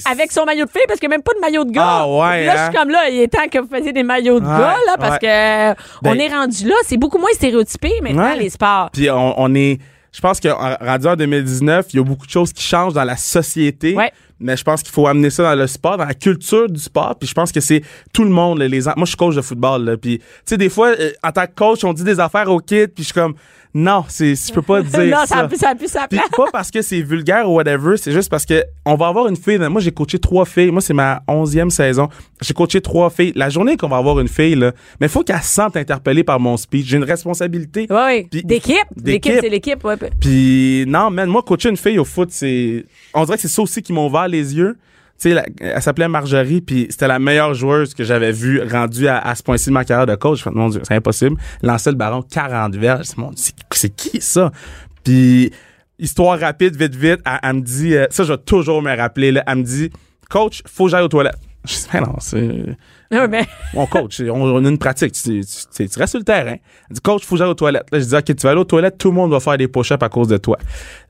avec son maillot de fille parce qu'il n'y a même pas de maillot de gars.
Ah ouais,
Là, je
hein?
suis comme là, il est temps que vous fassiez des maillots de
Ouais,
gars, là, parce
ouais.
que euh, on
Ben-
est rendu là. C'est beaucoup moins stéréotypé maintenant,
Ouais.
les sports.
Puis on, on est. Je pense qu'en rendu en 2019, il y a beaucoup de choses qui changent dans la société.
Ouais.
Mais je pense qu'il faut amener ça dans le sport, dans la culture du sport. Puis je pense que c'est tout le monde. les, moi, je suis coach de football. Là, puis, tu sais, des fois, euh, en tant que coach, on dit des affaires aux kids. Puis je suis comme, non, c'est, je peux pas dire
non, ça plus, ça a plus sa
Puis
place.
pas parce que c'est vulgaire ou whatever, c'est juste parce que on va avoir une fille. Moi, j'ai coaché trois filles. Moi, c'est ma onzième saison. J'ai coaché trois filles. La journée qu'on va avoir une fille, là, mais faut qu'elle se sente interpellée par mon speech. J'ai une responsabilité.
Oui,
Puis-
d'équipe.
D'équipe.
c'est l'équipe. Ouais.
Puis non, man, moi, coacher une fille au foot, c'est. On dirait que c'est ça aussi qui m'a ouvert les yeux. Tu sais, elle s'appelait Marjorie, puis c'était la meilleure joueuse que j'avais vue rendue à, ce point-ci de ma carrière de coach. Je fais, mon Dieu, c'est impossible. Lancer le ballon 40 verges. C'est- qui ça? Puis, histoire rapide, vite, vite, elle, me dit, euh, ça, je vais toujours me rappeler, là, elle me dit, coach, faut que j'aille aux toilettes. Je dis, ben non, c'est
Ouais, mais-
on coach, on, on a une pratique, tu, tu- tu- tu restes sur le terrain. Elle dit, coach, faut que j'aille aux toilettes. Là, je dis, OK, tu vas aller aux toilettes, tout le monde va faire des push-ups à cause de toi.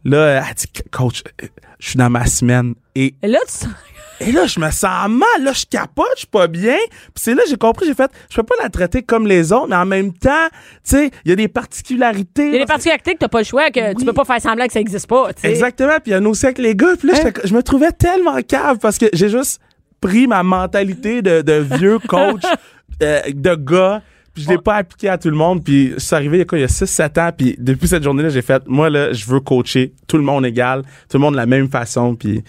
Là, elle dit, coach, euh, je suis dans ma semaine. Et,
Et là, tu sens-
et là, je me sens mal, là, je capote, je suis pas bien. Puis c'est là, j'ai compris, j'ai fait, je peux pas la traiter comme les autres, mais en même temps, tu sais, il y a des particularités.
il y a des particularités que t'as pas le choix, que tu
Oui.
peux pas faire semblant que ça existe pas.
Exactement, puis il y a aussi avec les gars. Puis là,
Hein?
je me trouvais tellement cave parce que j'ai juste pris ma mentalité de, de vieux coach, euh, de gars, puis je l'ai pas appliqué à tout le monde. Puis c'est arrivé il y a quoi, il y a 6-7 ans, puis depuis cette journée-là, j'ai fait, moi, là, je veux coacher tout le monde égal, tout le monde de la même façon, puis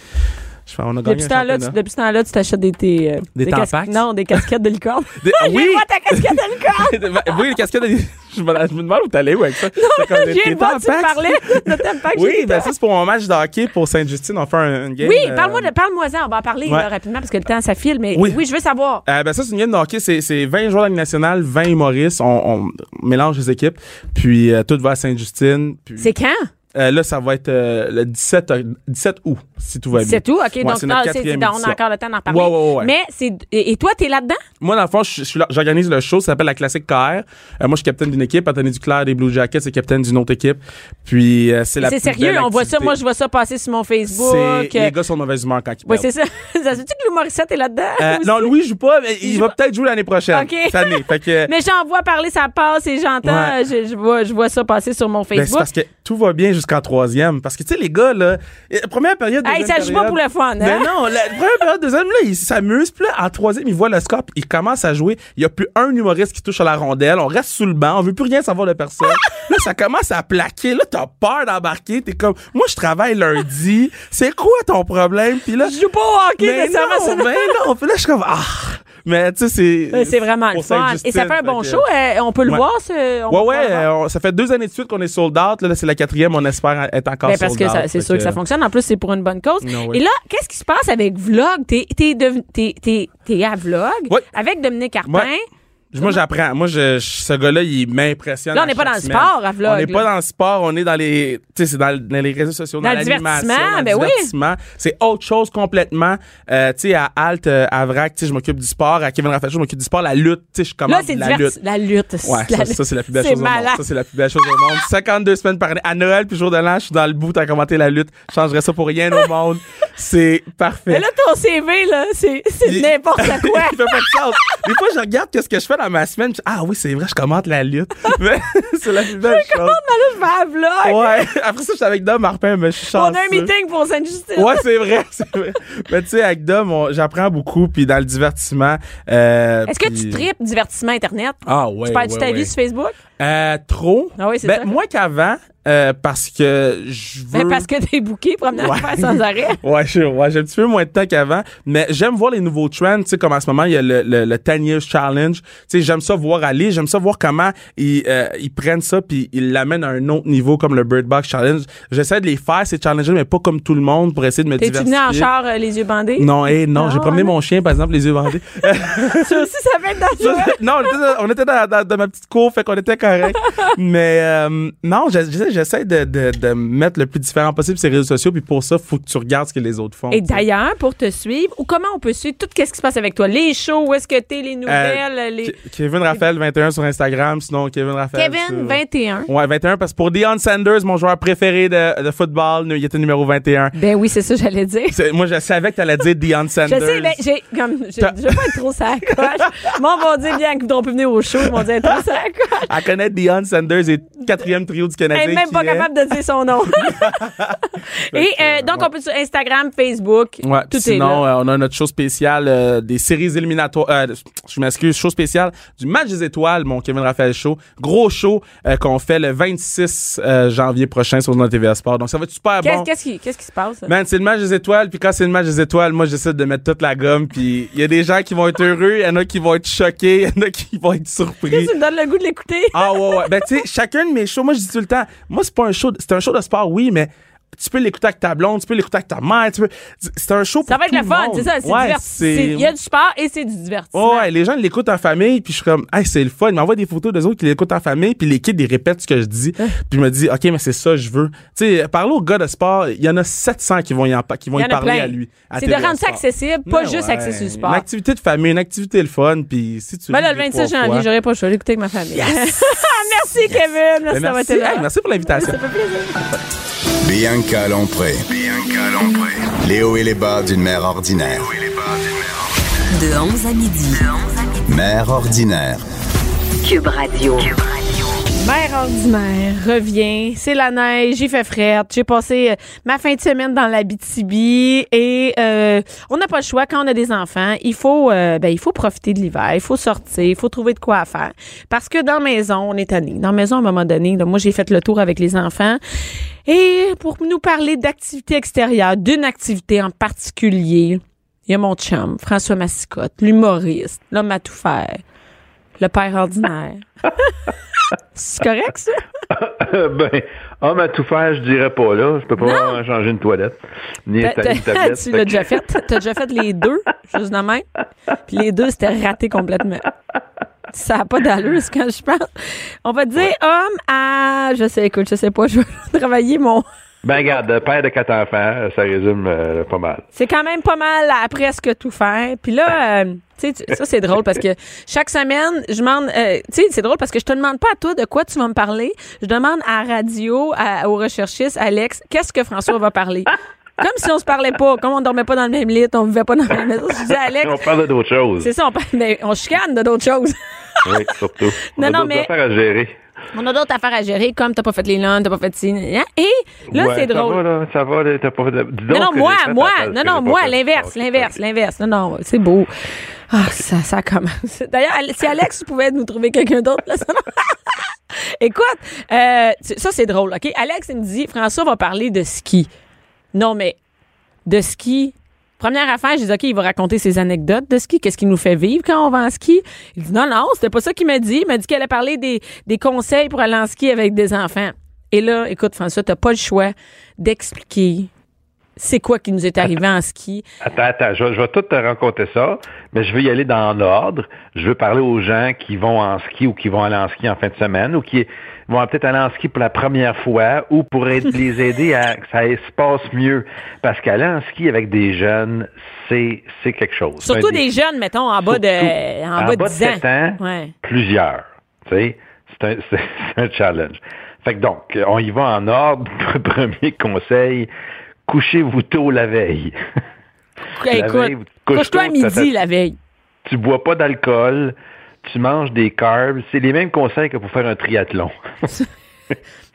je fais, on a gagné
Depuis ce
un
temps-là, tu,
championnat.
depuis ce temps-là, tu t'achètes des, tes, euh,
Des Tampax?
Non, des casquettes de licorne.
Des-
J'ai
oui!
pas ta casquette de licorne.
oui, les casquettes, de- je, me, je me demande où t'allais où avec ça. Des- des
de voir, tu parlais de.
Oui,
j'ai
ben ça, c'est pour mon match de hockey pour Sainte-Justine. On fait un, une game.
Oui,
euh,
parle-moi parle-moi-en. On va en parler
Ouais.
là, rapidement parce que le temps, ça file. Mais
Oui.
oui, je veux savoir.
Euh, ben ça, c'est une game de hockey. C'est, c'est 20 joueurs de la Ligue nationale, 20 humoristes. On, on mélange les équipes. Puis euh, tout va à Sainte-Justine. Puis,
C'est quand?
là, ça va être le 17, euh, 17 août, si tout va bien.
C'est tout? OK.
Ouais,
donc,
c'est notre
c'est-
quatrième
on a encore le temps d'en parler.
Ouais, ouais, ouais.
Mais c'est. Et, et toi, t'es là-dedans?
Moi, dans le fond, je, je suis là- j'organise le show. Ça s'appelle la Classique KR. Euh, moi, je suis capitaine d'une équipe. Anthony Duclair des Blue Jackets, c'est capitaine d'une autre équipe. Puis euh, c'est la
C'est sérieux, on voit ça. Moi, je vois ça passer sur mon Facebook.
C'est- Les gars sont de mauvaise humeur quand ils
Oui, c'est ça. ça se dit que Lou Morissette est là-dedans?
Euh, non, Louis joue pas, mais il, va peut-être jouer l'année prochaine.
OK.
Cette année. Fait que,
Mais j'en vois parler, ça passe et j'entends, je, je vois, je vois ça passer sur mon
Ben, c'est
Facebook.
parce que tout va bien jusqu'en troisième. Parce que, tu sais, les gars, là, euh, première période,
hey, ça joue pas pour le fun, hein?
Mais non, la première période, deuxième, là, ils s'amusent. Puis là, en troisième, ils voient le score, puis ils commencent à jouer. Il y a plus un humoriste qui touche à la rondelle. On reste sous le banc. On veut plus rien savoir de personne. là, ça commence à plaquer. Là, t'as peur d'embarquer. T'es comme, moi, je travaille lundi. C'est quoi ton problème? Puis là,
Je joue pas au hockey,
mais non, mais non. Puis là, je suis comme, ah. Mais, tu sais, c'est.
C'est vraiment le fun. Et ça fait un bon show. euh, on peut le
Ouais.
voir, ce. on
Ouais, ouais, on- ça fait deux années de suite qu'on est sold out. Là, là, c'est la quatrième. On espère être encore
Ben,
sold
parce que c'est sûr que ça fonctionne. En plus, c'est pour une bonne cause. Et là, qu'est-ce qui se passe avec Vlog? T'es, t'es, t'es, t'es à Vlog avec Dominique Carpin.
Moi, j'apprends. Moi, je, je- ce gars-là, il m'impressionne.
Là, on n'est pas dans le sport, à Vlog,
On n'est pas dans le sport, on est dans les, tu sais, c'est dans, dans les réseaux sociaux,
Dans
dans, l'animation,
divertissement,
dans le
ben oui.
divertissement. C'est autre chose complètement. Euh, tu sais, à Alt, euh, à Vrac, tu sais, je m'occupe du sport. À Kevin Raffaello, je m'occupe du sport. La lutte, tu sais, je
c'est
la
diverti-
lutte.
la lutte.
Ouais,
La
ça,
lutte.
ça, c'est la plus belle chose au monde. Ça, c'est la plus belle chose au monde. 52 semaines par année. À Noël puis jour de l'an, je suis dans le bout à commenter la lutte. Je changerais ça pour rien au monde. C'est parfait.
Mais là, ton CV, là, c'est, n'importe quoi.
il fait pas de sens. Des fois, je regarde qu'est-ce que je fais dans ma semaine. je dis, ah oui, c'est vrai, je commente la lutte. Mais c'est la plus belle chose.
Là, je vais à Vlog.
Ouais. Après ça, je suis avec Dom Marpin, mais je suis
On
chanceux.
a un meeting pour Sainte-Justine.
Ouais, c'est vrai, c'est vrai. Mais tu sais, avec Dom, on- j'apprends beaucoup, puis dans le divertissement. euh,
Est-ce que
puis-
tu tripes divertissement Internet?
Ah ouais.
tu perds-tu
ouais,
ta
ouais.
vie sur Facebook?
Euh, trop.
Ah oui, c'est
ben,
ça.
Moins qu'avant, euh, parce que je veux.
Ben, parce que t'es booké promenade
Ouais.
faire sans arrêt.
Ouais, je- ouais, j'ai un petit peu moins de temps qu'avant, mais j'aime voir les nouveaux trends, tu sais, comme en ce moment, il y a le, le, le 10 Years Challenge, tu sais, j'aime ça voir aller, j'aime ça voir comment ils, euh, ils prennent ça puis ils l'amènent à un autre niveau comme le Bird Box Challenge. J'essaie de les faire, ces challenges mais pas comme tout le monde pour essayer de me
T'es-tu venu en char euh, les yeux bandés?
Non, hey, non,
Ah,
j'ai promené
ouais.
mon chien, par exemple, les yeux bandés.
Ça aussi, ça fait être dangereux.
non, on était, dans, on était dans, dans- ma petite cour, fait qu'on était correct. mais euh, non, j'ai- j'essaie j'essaie de, de, de mettre le plus différent possible sur les réseaux sociaux, puis pour ça, faut que tu regardes ce que les autres font.
Et d'ailleurs, pour te suivre, ou comment on peut suivre tout ce qui se passe avec toi? Les shows, où est-ce que t'es, les nouvelles, les...
Ke- Kevin Raphaël 21 sur Instagram, sinon Kevin Raphaël.
Kevin,
sur-
21.
Ouais, 21, parce que pour Deion Sanders, mon joueur préféré de, de football, il était numéro 21.
Ben oui, c'est ça, j'allais dire.
Moi, je savais que t'allais dire Deion
Je
Sanders.
sais, ben, j'ai, comme, je, je veux pas être trop sa coche. Moi, on va dire bien qu'on peut venir au show, ils vont dire trop sa coche.
Elle connaît Deion Sanders et quatrième trio du Canadien.
Même pas
est-
capable de dire son nom. Et euh, donc, on peut sur Instagram, Facebook,
Ouais,
tout
sinon,
est là.
euh, on a notre show spéciale euh, des séries éliminatoires. euh, je m'excuse, show spécial du match des étoiles, mon Kevin Raphaël Show. Gros show qu'on fait le 26 euh, janvier prochain sur notre TVA Sport. Donc, ça va être super
Qu'est-ce,
bon.
qu'est-ce qui, qu'est-ce qui se passe?
Man, c'est le match des étoiles, puis quand c'est le match des étoiles, moi, j'essaie de mettre toute la gomme, puis il y a des gens qui vont être heureux, il y en a qui vont être choqués, il y en a qui vont être surpris.
tu me donnes le goût de l'écouter?
Ah ouais, ouais. Ben, tu sais, chacun de mes shows, moi, je dis tout le temps, moi, c'est pas un show, c'est un show de sport, oui, mais tu peux l'écouter avec ta blonde, tu peux l'écouter avec ta mère, tu peux. C'est un show pour
Ça va être le fun, c'est ça. C'est
Ouais,
Il y a du sport et c'est du divertissement.
Ouais, ouais, les gens l'écoutent en famille, puis je suis comme, hey, c'est le fun. Ils m'envoient des photos des autres qui l'écoutent en famille, puis les kids, ils répètent ce que je dis.
Hein?
Puis je me dis, OK, mais c'est ça, je veux. Tu sais, parler aux gars de sport, il y en a 700 qui vont y, en, qui vont
y
y, parler
plein.
à lui.
C'est de rendre ça accessible, pas juste
ouais.
axé sur le sport.
Une activité de famille, une activité le fun, puis si tu
Ben là, le
deux,
26
trois
janvier, j'aurais pas le choix d'écouter avec ma famille. merci, Kevin. Merci
Ben,
d'avoir
merci,
été là.
Hey, merci pour l'invitation.
Bianca Lompré. Les hauts et les bas d'une mère ordinaire.
De 11 à midi.
Mère ordinaire.
Cube Radio.
Mère ordinaire revient, c'est la neige, j'ai fait frette, j'ai passé euh, ma fin de semaine dans la BTB et euh, on n'a pas le choix quand on a des enfants, il faut euh, ben il faut profiter de l'hiver, il faut sortir, il faut trouver de quoi faire parce que dans maison, on est tanné. Dans maison à un moment donné, là, moi j'ai fait le tour avec les enfants et pour nous parler d'activités extérieures, d'une activité en particulier, il y a mon chum, François Massicotte, l'humoriste, l'homme à tout faire, le père ordinaire. C'est correct, ça?
ben, homme à tout faire, je dirais pas là. Je peux pas
Non.
vraiment changer une toilette. Ni installer une tablette.
tu l'as déjà fait? T'as déjà fait les deux, juste de même? Puis les deux, c'était raté complètement. Ça n'a pas d'allure, ce que je pense. On va dire homme à... Je sais, écoute, je sais pas, je vais travailler mon...
Ben, regarde, père de quatre enfants, ça résume euh, pas mal.
C'est quand même pas mal à presque tout faire. Puis là, euh, tu sais, ça c'est drôle parce que chaque semaine, je demande, euh, tu sais, c'est drôle parce que je te demande pas à toi de quoi tu vas me parler. Je demande à la radio, à- au recherchiste, Alex, qu'est-ce que François va parler? Comme si on se parlait pas, comme on dormait pas dans le même lit, on vivait pas dans la même maison. Je dis à Alex,
On parle d'autres choses.
c'est ça, on, parle, mais on chicane de d'autres choses.
Oui, surtout. On
Non,
a
non, mais-
à gérer.
On a d'autres affaires à gérer, comme t'as pas fait les lunchs, t'as pas fait ci. hein? Et là,
Ouais,
c'est
ça
drôle.
va, là, ça va, t'as pas fait
Non, non, moi, moi, non, non, moi, l'inverse, l'inverse, l'inverse. Non, non, c'est beau. Ah, ça, ça commence. D'ailleurs, si Alex pouvait nous trouver quelqu'un d'autre, là, ça Écoute, euh, ça, c'est drôle, OK? Alex, il me dit, François va parler de ski. Non, mais de ski. Première affaire, je dis, OK, il va raconter ses anecdotes de ski. Qu'est-ce qu'il nous fait vivre quand on va en ski? Il dit, non, non, c'était pas ça qu'il m'a dit. Il m'a dit qu'elle allait parler des, conseils pour aller en ski avec des enfants. Et là, écoute, François, t'as pas le choix d'expliquer c'est quoi qui nous est arrivé en ski.
Attends, attends, je, vais- je vais tout te raconter ça, mais je veux y aller dans l'ordre. Je veux parler aux gens qui vont en ski ou qui vont aller en ski en fin de semaine ou qui vont peut-être aller en ski pour la première fois ou pour les aider à que ça se passe mieux. Parce qu'aller en ski avec des jeunes, c'est c'est quelque chose.
Surtout
Un
des jeunes, mettons, en bas de, en bas de 10
7 ans,
Ouais.
plusieurs. C'est un, un challenge. Fait que donc, on y va en ordre. Premier conseil, couchez-vous tôt la veille. La
Écoute, couche-toi à midi la veille.
tu bois pas d'alcool, tu manges des carbs. C'est les mêmes conseils que pour faire un triathlon.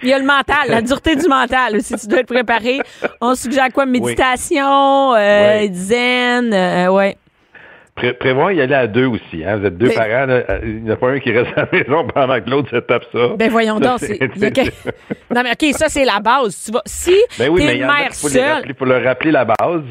Il y a le mental, la dureté du mental aussi. Tu dois être préparé. On suggère quoi? Méditation, euh,
Oui.
zen, euh, ouais.
Pré- prévoir y aller à deux aussi. Hein? Vous êtes deux
Mais-
parents. là. Euh, Il n'y en a pas un qui reste à la maison pendant que l'autre se tape ça.
Ben voyons
Ça,
donc. il Non mais ok, ça c'est la base. Tu vas, si
Ben oui,
t'es
il
une mère seule,
rappeler, faut leur rappeler la base.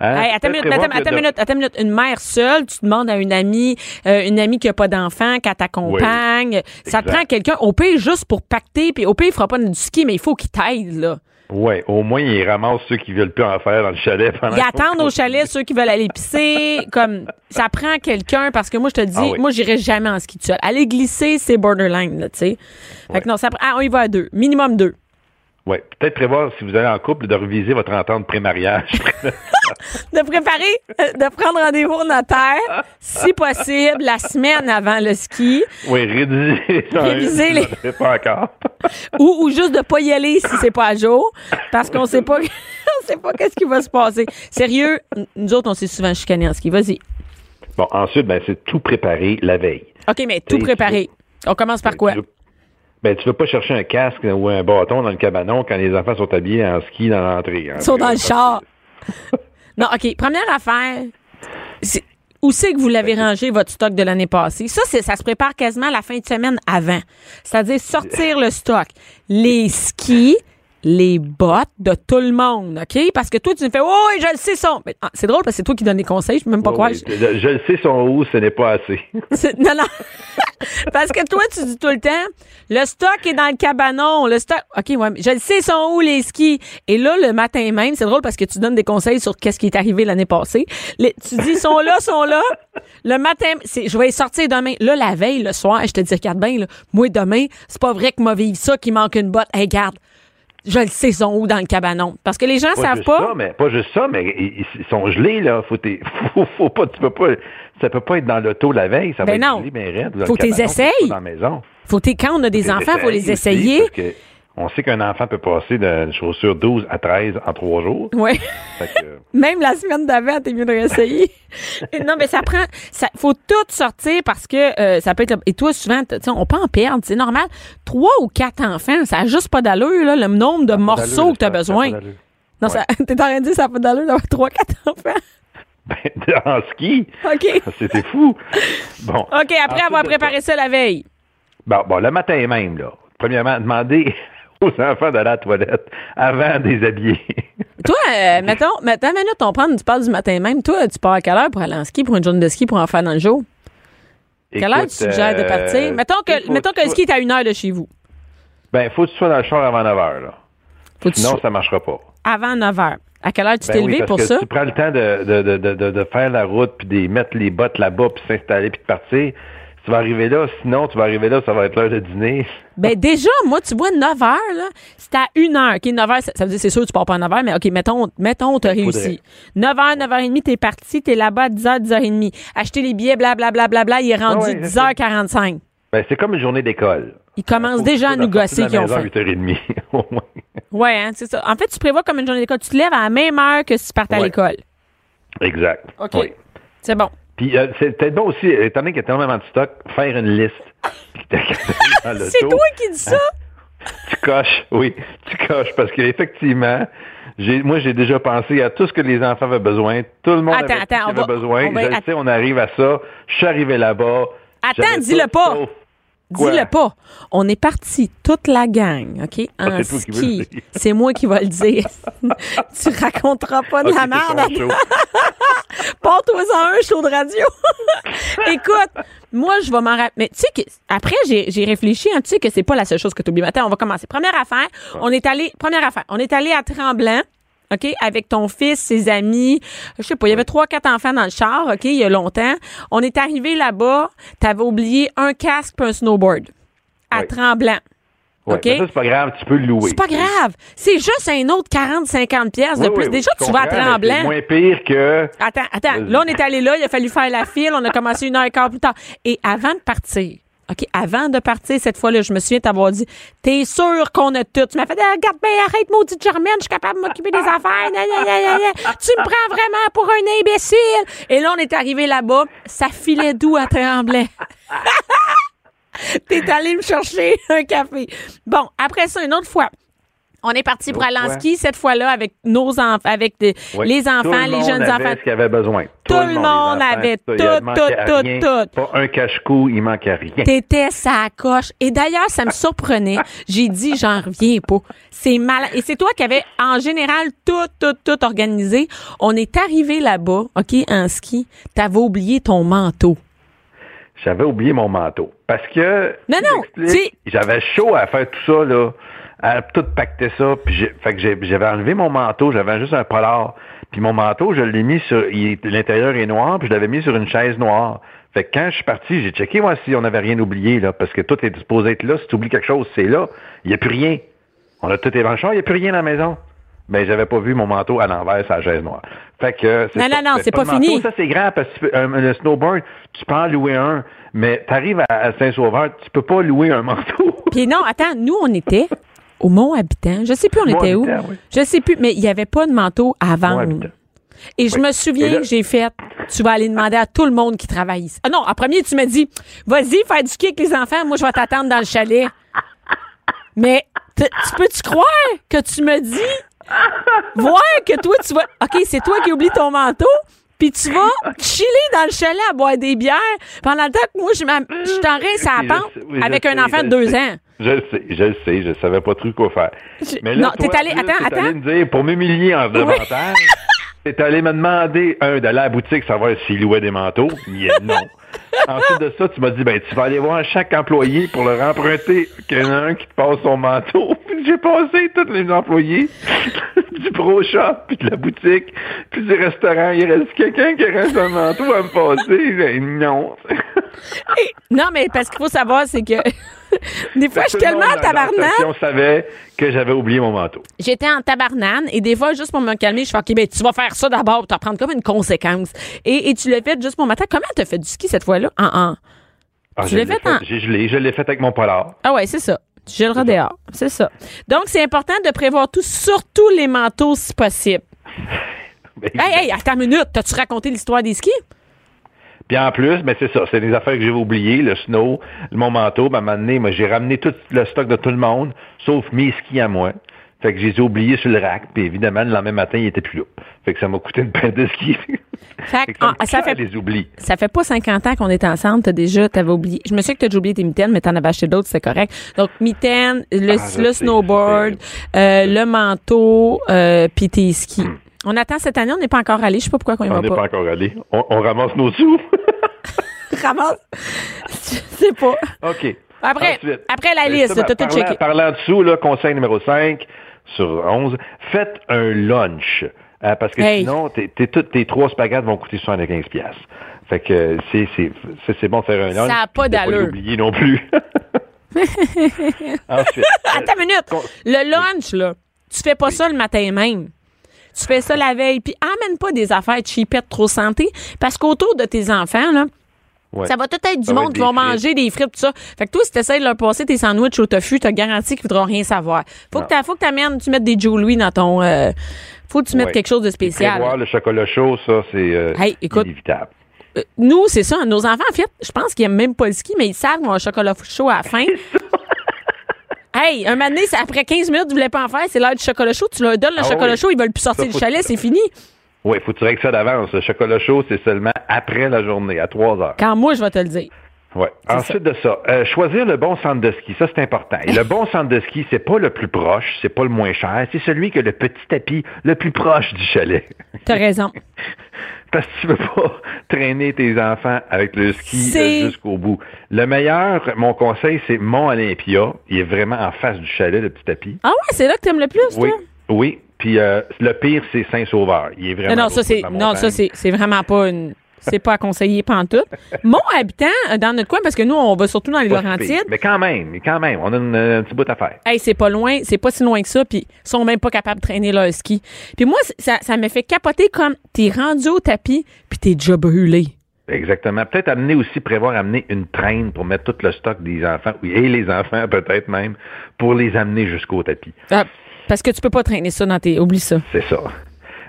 Hein?
Hey, attends minute, attends, attends
de-
une minute, attends une minute. Une mère seule, tu demandes à une amie, euh, une amie qui a pas d'enfant, qu'elle t'accompagne. Ça te prend quelqu'un, au pire, juste pour pacter, puis au pire, il fera pas du ski, mais il faut qu'il t'aide, là.
Ouais, au moins, ils ramassent ceux qui veulent plus en faire dans le chalet. pendant
Ils attendent au chalet ceux qui veulent aller pisser. Comme, ça prend quelqu'un, parce que moi, je te dis,
Ah oui.
moi, j'irai jamais en ski tout seul. Aller glisser, c'est borderline, là, tu sais. Fait que non, ça prend, ah, on y va à deux. Minimum deux.
Oui, peut-être prévoir, si vous allez en couple, de reviser votre entente pré-mariage.
De préparer, euh, de prendre rendez-vous au notaire, si possible, la semaine avant le ski,
oui, réviser. ça,
Réviser les-
pas encore.
ou, ou juste de pas y aller si c'est pas à jour, parce qu'on sait pas, on sait pas qu'est-ce qui va se passer. Sérieux, nous autres, on s'est souvent chicanés en ski. Vas-y.
Bon, ensuite, ben, c'est tout préparer la veille.
OK, mais tout préparé. On commence par quoi?
Ben, tu veux pas chercher un casque ou un bâton dans le cabanon quand les enfants sont habillés en ski dans l'entrée. hein.
Ils sont dans le char. Non, OK. Première affaire, où c'est que vous l'avez rangé, votre stock de l'année passée? Ça, c'est, ça se prépare quasiment la fin de semaine avant. C'est-à-dire sortir le stock. Les skis, les bottes de tout le monde, OK? Parce que toi, tu me fais, oh, je le sais, son. Mais, ah, c'est drôle parce que c'est toi qui donnes des conseils, je peux même pas
oui. je, je le sais, son où, ce n'est pas assez.
C'est- Non, non. Parce que toi, tu dis tout le temps, le stock est dans le cabanon, le stock. OK, ouais, mais je le sais, sont où les skis? Et là, le matin même, c'est drôle parce que tu donnes des conseils sur qu'est-ce qui est arrivé l'année passée. Les- tu dis, sont là, sont là. Le matin, c'est, je vais les sortir demain. Là, la veille, le soir, je te dis, regarde bien, là, moi, demain, c'est pas vrai que m'a vive ça, qu'il manque une botte. Hey, regarde. Je le sais, sont où dans le cabanon? Parce que les gens
Pas
savent
juste
pas.
ça, mais pas juste ça, mais ils, ils sont gelés, là. Faut, faut, faut pas, tu peux pas, ça peut pas être dans l'auto la veille, ça
Ben
va
non.
être gelé, mais raide.
Faut t'es
faut
essayes. Faut t'es- quand on a des enfants, faut les
aussi,
essayer.
que on sait qu'un enfant peut passer d'une chaussure 12 à 13 en trois jours.
Ouais.
Fait que,
Même la semaine d'avant, t'es mieux de réessayer. Non, mais ça prend. Ça faut tout sortir parce que euh, ça peut être. Et toi, souvent, tu on peut en perdre. C'est normal. Trois ou quatre enfants, ça a juste pas d'allure, là, le nombre de morceaux que t'as
ça- ça a
besoin.
pas d'allure.
Non, ça, t'es en train de dire ça a pas d'allure d'avoir trois, quatre enfants?
Ben, en ski,
OK.
c'était fou. Bon.
OK, après avoir préparé ça la veille.
Bon, bon, le matin même, là. Premièrement, demander aux enfants d'aller à la toilette avant de les habiller.
Toi, euh, mettons, mettons, minute, on prend, tu parles du matin même. Toi, tu pars à quelle heure pour aller en ski, pour une journée de ski, pour en faire dans le jour? Quelle heure tu
Écoute,
suggères de
euh,
partir? Mettons que,
faut-
mettons que le ski est à une heure de chez vous.
Ben, faut que tu sois dans le char avant 9 heures, là.
Faut tu
Sinon,
sois
ça marchera pas.
avant 9 heures. À quelle heure tu
Ben
t'es
oui,
levé pour
que
ça?
Tu prends le temps de, de, de- de faire la route, puis de mettre les bottes là-bas, puis s'installer, puis de partir. Tu vas arriver là, sinon, tu vas arriver là, ça va être l'heure de dîner.
Ben déjà, moi, tu vois, 9 heures, là, c'est à 1 heure. OK, 9 heures, ça, ça veut dire, c'est sûr, tu pars pas à 9 heures, mais OK, mettons, mettons, t'as
Ben,
réussi. 9 heures, 9 h 30, t'es parti, t'es là-bas à 10 heures, 10 h 30. Acheter les billets, blablabla, bla, bla, bla, il est rendu
ouais, c'est
10h45.
Ben, c'est comme une journée d'école.
Ils commencent déjà à nous gosser qu'ils ont fait.
8h30, au moins.
Ouais, hein, c'est ça. En fait, tu prévois comme une journée d'école. Tu te lèves à la même heure que si tu partais à l'école.
Exact.
OK.
Oui.
C'est bon.
Puis, euh, c'est peut-être bon aussi, étant donné qu'il y a tellement de stock, faire une liste.
C'est toi qui dis ça?
Tu coches, oui, tu coches, parce qu'effectivement, moi, j'ai déjà pensé à tout ce que les enfants avaient besoin. Tout le monde
Attends,
avait,
attends, on va-
besoin.
on va-
Je sais, on arrive à ça. Je suis arrivé là-bas.
Attends, dis-le pas.
sauf-?
Dis-le pas. On est parti, toute la gang, OK, en
Ah, le
ski. C'est moi qui vais le dire. tu raconteras pas de
Ok,
la merde.
ton show.
Porte-toi-en un show de radio. Écoute, moi, je vais m'en rappeler. Mais tu sais que, après, j'ai j'ai réfléchi, hein, tu sais que c'est pas la seule chose que tu oublies. Attends, on va commencer. Première affaire, on est allé, première affaire, on est allé à Tremblant. OK, avec ton fils, ses amis. Je sais pas, il y avait trois, quatre enfants dans le char, OK, il y a longtemps. On est arrivé là-bas, t'avais oublié un casque et un snowboard. À
Oui.
Tremblant.
Mais ça, c'est pas grave, tu peux le louer.
C'est pas grave. C'est juste un autre 40, 50 pièces de
Oui,
plus.
oui,
Déjà, tu vas à Tremblant.
C'est moins pire que.
Attends, attends. Là, on est allé là, il a fallu faire la file, on a commencé une heure et quart plus tard. Et avant de partir, OK, avant de partir cette fois-là, je me souviens t'avoir dit, t'es sûr qu'on a tout. Tu m'as fait, Ah, regarde bien, arrête, maudite Germaine, je suis capable de m'occuper des affaires. Gna, gna, gna, gna, gna. Tu me prends vraiment pour un imbécile. Et là, on est arrivé là-bas, ça filait doux à Tremblay. T'es allé me chercher un café. Bon, après ça, une autre fois. On est parti pour aller en ski cette fois-là avec nos enfants, avec des-
Oui.
les
Tout
enfants,
le
les
monde
jeunes
avait
enfants.
ce qu'il avait besoin.
Tout le monde
enfants,
avait tout, tout,
rien.
tout.
Pas un cache-cou, il manquait rien.
T'étais sa coche. Et d'ailleurs, ça me surprenait. J'ai dit, j'en reviens pas. C'est mal. Et c'est toi qui avais, en général, tout, tout, tout organisé. On est arrivé là-bas, OK, en ski. T'avais oublié ton manteau.
J'avais oublié mon manteau. Parce que.
Non, non,
J'avais chaud à faire tout ça, là. À tout pacter ça. Puis j'ai- fait que j'avais enlevé mon manteau. J'avais juste un polar. Puis mon manteau, je l'ai mis sur. L'intérieur est noir. Puis je l'avais mis sur une chaise noire. Fait que quand je suis parti, j'ai checké, moi, si on n'avait rien oublié, là. Parce que tout est supposé être là. Si tu oublies quelque chose, c'est là. Il n'y a plus rien. On a tout évenché. Il n'y a plus rien à la maison. Mais j'avais pas vu mon manteau à l'envers sur la chaise noire. Fait que c'est
Non, non, non, c'est pas fini.
Ça, c'est grave parce que un, le snowboard, tu peux en louer un. Mais tu arrives à, à Saint-Sauveur, tu peux pas louer un manteau.
Puis non, attends, nous, on était au Mont-Habitant. Je sais plus on était où.
Oui.
Je sais plus, mais il y avait pas de manteau à vendre. Et je
Oui.
me souviens que j'ai fait, tu vas aller demander à tout le monde qui travaille ici. Ah non, en premier, tu m'as dit, vas-y, faire du ski avec les enfants, moi, je vais t'attendre dans le chalet. Mais, tu peux-tu croire que tu me dis, voir que toi, tu vas, OK, c'est toi qui oublies ton manteau, puis tu vas chiller dans le chalet à boire des bières pendant le temps que moi, je je t'enrace à la pente avec un enfant de deux ans.
Je le sais, je le sais, je savais pas trop quoi faire.
Je-
Mais là,
non, t'es allé- attends,
t'es allé
attends.
me dire, pour m'humilier en davantage, t'es allé me demander, un, d'aller à la boutique, savoir s'il louait des manteaux. Yeah, non. Ensuite de ça, tu m'as dit, ben, tu vas aller voir chaque employé pour leur emprunter qu'il y en a un qui te passe son manteau. Puis j'ai passé tous les employés du pro shop, puis de la boutique, puis du restaurant. Il reste quelqu'un qui reste un manteau à me passer. Ben, non.
Non, mais parce qu'il faut savoir, c'est que des fois, je suis tellement en
la
tabarnak.
station savait que j'avais oublié mon manteau.
J'étais en tabarnane et des fois, juste pour me calmer, je fais OK, ben, tu vas faire ça d'abord, tu vas prendre comme une conséquence. Et, et tu l'as fait juste pour matin. Comment t'as fait du ski cette fois-là? En, en...
Ah,
Tu l'as fait en-.
Je l'ai fait avec mon polar.
Ah ouais, c'est ça. Tu gèleras dehors. C'est ça. Donc, c'est important de prévoir tout, surtout les manteaux si possible.
Ben,
Hey, hey, attends une minute. T'as-tu raconté l'histoire des skis?
Puis en plus, ben c'est ça, c'est des affaires que j'ai oubliées, le snow, mon manteau, ben, à un moment donné, moi, j'ai ramené tout le stock de tout le monde, sauf mes skis à moi. Fait que je les ai oubliés sur le rack, puis évidemment, le lendemain matin, ils étaient plus là. Fait que ça m'a coûté une paire de skis.
Fait
Fait
que,
ça,
ah, ça fait
les oublie.
Ça fait pas 50 ans qu'on est ensemble, t'as déjà, t'avais oublié. Je me souviens que t'as déjà oublié tes mitaines, mais t'en avais acheté d'autres, c'est correct. Donc, mitaines, le,
Ah,
le snowboard, euh, le manteau, euh, puis tes skis. On attend cette année, on n'est pas encore allé. Je sais pas pourquoi qu'on y
On
va
n'est
pas.
encore allé. On, on ramasse nos sous.
Ramasse. Je sais pas.
OK.
Après,
Ensuite,
après la
ben,
liste,
ça,
t'as tout checké.
Parlant dessous, là, conseil numéro 5 sur 11, faites un lunch. Euh, parce que
Hey.
sinon, tes, tes, toutes tes trois spaghettes vont coûter 75 pièces. Fait que c'est, bon de faire un lunch.
Ça a pas d'allure.
l'oublier non plus. Ensuite,
Attends une minute. Le lunch, là, tu fais pas ça le matin même. Tu fais ça la veille. Puis emmène pas des affaires cheapettes trop santé. Parce qu'autour de tes enfants, là,
ouais.
Ça va tout être du
Ça va
monde qui
frites.
manger des frites, tout ça. Fait que toi, si t'essayes de leur passer tes sandwichs au tofu, t'as garanti qu'ils voudront rien savoir. Faut que faut que t'amènes, tu mettes des Joe Louis dans ton, euh, faut que tu mettes
Ouais.
quelque chose de spécial.
Prévoir le chocolat chaud, ça, c'est euh,
Hey, écoute.
inévitable.
Euh, Nous, c'est ça. Nos enfants, en fait, je pense qu'ils aiment même pas le ski, mais ils savent qu'on a un chocolat chaud à la fin. Hey, un c'est après 15 minutes, tu voulais pas en faire, c'est l'heure du chocolat chaud. Tu leur donnes le
Ah
chocolat
oui.
chaud, ils veulent plus sortir
Ça,
du chalet, c'est fini.
Oui, faut que tu règles ça d'avance. Le chocolat chaud, c'est seulement après la journée, à 3 heures.
Quand moi, je vais te le dire.
Ouais. Ensuite de ça, euh, choisir le bon centre de ski, ça c'est important. Et le bon centre de ski, c'est pas le plus proche, c'est pas le moins cher, c'est celui qui a le petit tapis le plus proche du chalet.
T'as raison.
Parce que tu veux pas traîner tes enfants avec le ski euh, jusqu'au bout. Le meilleur, mon conseil, c'est Mont Olympia. Il est vraiment en face du chalet, le petit tapis.
Ah ouais, c'est là que t'aimes le plus,
Oui.
toi?
Oui. Puis euh, le pire, c'est Saint-Sauveur. Il est vraiment.
Non, non, ça c'est non, ça c'est c'est vraiment pas une c'est pas à conseiller pantoute. Mon habitant euh, dans notre coin parce que nous on va surtout dans les
Pas.
Laurentides.
Mais quand même, mais quand même, on a une- un petit bout à faire.
Hey, c'est pas loin, c'est pas si loin que ça puis ils sont même pas capables de traîner leur ski. Puis moi ça ça me fait capoter comme t'es rendu au tapis puis t'es déjà brûlé.
Exactement. Peut-être amener aussi, prévoir amener une traîne pour mettre tout le stock des enfants, oui, et les enfants peut-être même, pour les amener jusqu'au tapis.
Ah, parce que tu peux pas traîner ça dans tes oublie ça.
C'est ça.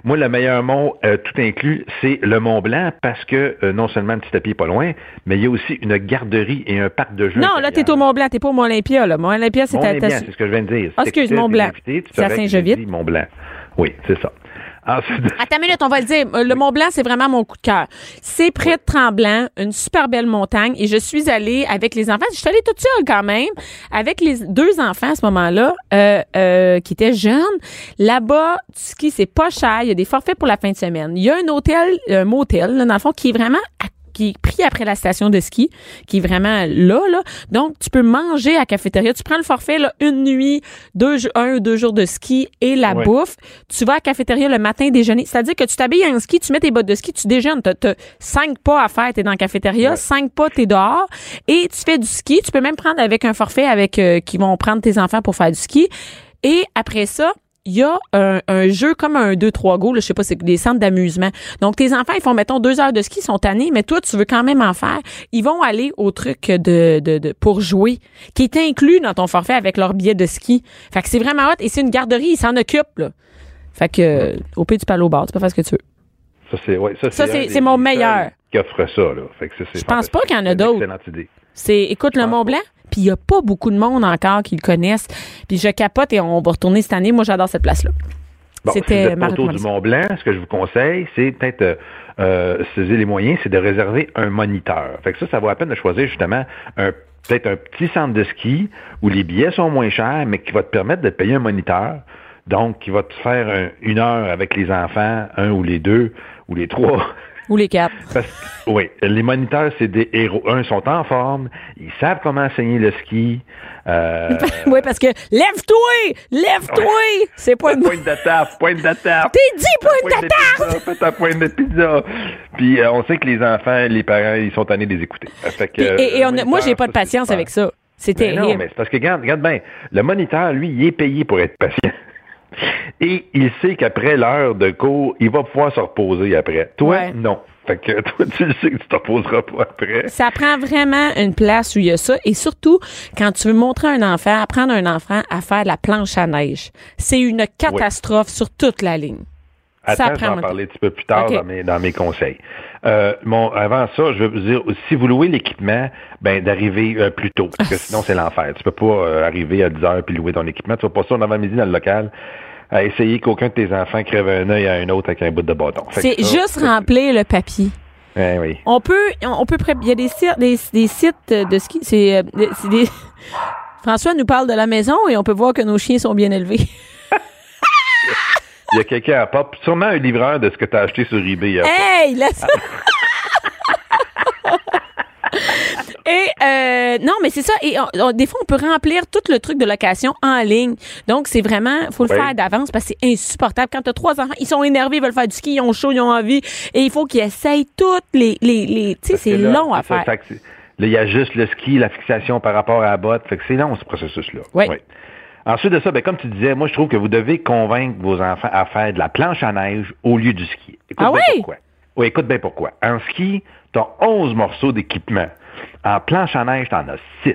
Moi, le meilleur mont, euh, tout inclus, c'est le Mont Blanc parce que euh, non seulement le petit tapis est pas loin, mais il y a aussi une garderie et un parc de jeux.
Non, là t'es au Mont Blanc, t'es pas au Mont Olympia là. Mont Olympia c'est à ta-
c'est ce que je viens de dire.
Ah, excuse, Mont Blanc. C'est à
dit Mont Blanc. Oui, c'est ça. Ensuite,
Attends une minute, on va le dire. Le Mont Blanc, c'est vraiment mon coup de cœur. C'est près de Tremblant, une super belle montagne. Et je suis allée avec les enfants. Je suis allée toute seule quand même, avec les deux enfants à ce moment-là, euh, euh, qui étaient jeunes. Là-bas, du ski, c'est pas cher. Il y a des forfaits pour la fin de semaine. Il y a un hôtel, un motel, là, dans le fond, qui est vraiment à qui est pris après la station de ski, qui est vraiment là, là. Donc, tu peux manger à la cafétéria. Tu prends le forfait, là, une nuit, deux, un ou deux jours de ski et la
Ouais.
bouffe. Tu vas à la cafétéria le matin déjeuner. C'est-à-dire que tu t'habilles en ski, tu mets tes bottes de ski, tu déjeunes. T'as, t'as cinq pas à faire, t'es dans la cafétéria,
Ouais.
cinq pas, t'es dehors. Et tu fais du ski. Tu peux même prendre avec un forfait avec, euh, qui vont prendre tes enfants pour faire du ski. Et après ça, il y a un, un jeu comme un 2-3 go, là, je sais pas, c'est des centres d'amusement. Donc, tes enfants, ils font, mettons, deux heures de ski, ils sont tannés, mais toi, tu veux quand même en faire. Ils vont aller au truc de, de, de pour jouer, qui est inclus dans ton forfait avec leur billet de ski. Fait que c'est vraiment hot. Et c'est une garderie, ils s'en occupent, là. Fait que, au pays du palo au bar, tu peux faire ce que tu veux.
Ça, c'est ouais, ça,
Ça, c'est- mon meilleur.
Qui offre ça, là. Fait que c'est
Je pense pas qu'il y en a d'autres.
Excellente idée.
C'est, écoute, le Mont. Blanc, puis il y a pas beaucoup de monde encore qui le connaissent. Puis je capote et on va retourner cette année. Moi, j'adore cette place-là.
Bon, si vous
C'était
êtes autour du. Mont Blanc, ce que je vous conseille, c'est peut-être euh, euh, saisir les moyens, c'est de réserver un moniteur. Fait que ça, ça vaut la peine de choisir justement un peut-être un petit centre de ski où les billets sont moins chers, mais qui va te permettre de payer un moniteur. Donc, qui va te faire un- une heure avec les enfants, un ou les deux ou les trois.
Ou les quatre.
Parce oui, les moniteurs, c'est des héros. Un, sont en forme, ils savent comment enseigner le ski. Euh,
oui, parce que lève-toi! Lève-toi! C'est pas une.
pointe de table, pointe de table.
T'es dit pointe
fais ta pointe de pizza. Puis euh, on sait que les enfants, les parents, ils sont tannés de les écouter. Fait que,
Puis- et et
euh,
on a-
le
moi, j'ai pas de patience avec ça. C'est
Ben non,
terrible.
mais c'est parce que regarde, regarde bien, le moniteur, lui, il est payé pour être patient. Et il sait qu'après l'heure de cours, il va pouvoir se reposer après. Toi,
Ouais.
non. Fait que toi, tu le sais que tu te reposeras pas après.
Ça prend vraiment une place où il y a ça. Et surtout, quand tu veux montrer à un enfant, apprendre à un enfant à faire de la planche à neige, c'est une catastrophe sur toute la ligne.
Attends, je vais en parler un petit peu plus tard dans, mes, dans mes conseils. Euh, mon, avant ça, je veux vous dire, si vous louez l'équipement, ben d'arriver euh, plus tôt, parce que sinon c'est l'enfer. Tu peux pas euh, arriver à 10 heures puis louer ton équipement. Tu vas pas ça en avant-midi dans le local à essayer qu'aucun de tes enfants crève un œil à un autre avec un bout de bâton.
C'est juste remplir le papier.
Ouais, oui.
On peut, on peut, il y a des sites, des, des sites de ski. C'est, euh, c'est des. François nous parle de la maison et on peut voir que nos chiens sont bien élevés.
Il y a quelqu'un à pop, sûrement un livreur de ce que tu as acheté sur eBay. Pop.
Hey, laisse. Et euh, non, mais c'est ça. Et on- on- des fois, on peut remplir tout le truc de location en ligne. Donc, c'est vraiment, faut le
Oui.
faire d'avance parce que c'est insupportable. Quand t'as trois enfants, ils sont énervés, ils veulent faire du ski, ils ont chaud, ils ont envie, et il faut qu'ils essayent toutes les, les, les tu sais, c'est long à
ça,
faire.
Là, il y a juste le ski, la fixation par rapport à la botte. Fait que c'est long, ce processus-là.
Oui.
Ensuite de ça, ben, comme tu disais, moi, je trouve que vous devez convaincre vos enfants à faire de la planche à neige au lieu du ski. Écoute
Ah
bien
oui?
pourquoi. Oui, écoute bien pourquoi. En ski, tu as 11 morceaux d'équipement. En planche à neige, tu en as 6.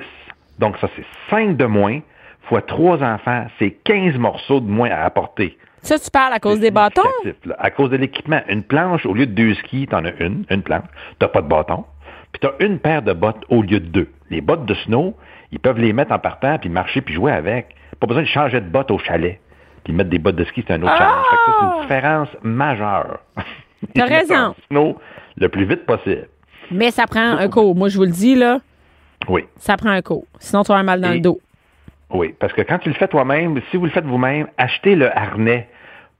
Donc, ça, c'est 5 de moins fois 3 enfants. C'est 15 morceaux de moins à apporter.
Ça, tu parles à cause des bâtons?
là. À cause de l'équipement. Une planche, au lieu de deux skis, t'en as une, une planche. T'as pas de bâton. Puis t'as une paire de bottes au lieu de deux. Les bottes de snow, ils peuvent les mettre en partant, puis marcher, puis jouer avec. Pas besoin de changer de bottes au chalet. Puis mettre des bottes de ski, c'est un autre
Ah!
challenge. Fait que ça, c'est une différence majeure.
T'as raison.
Snow le plus vite possible.
Mais ça prend un cours. Moi, je vous le dis, là,
Oui.
ça prend un cours. Sinon, tu vas avoir mal dans
Et-
le dos.
Oui, parce que quand tu le fais toi-même, si vous le faites vous-même, achetez le harnais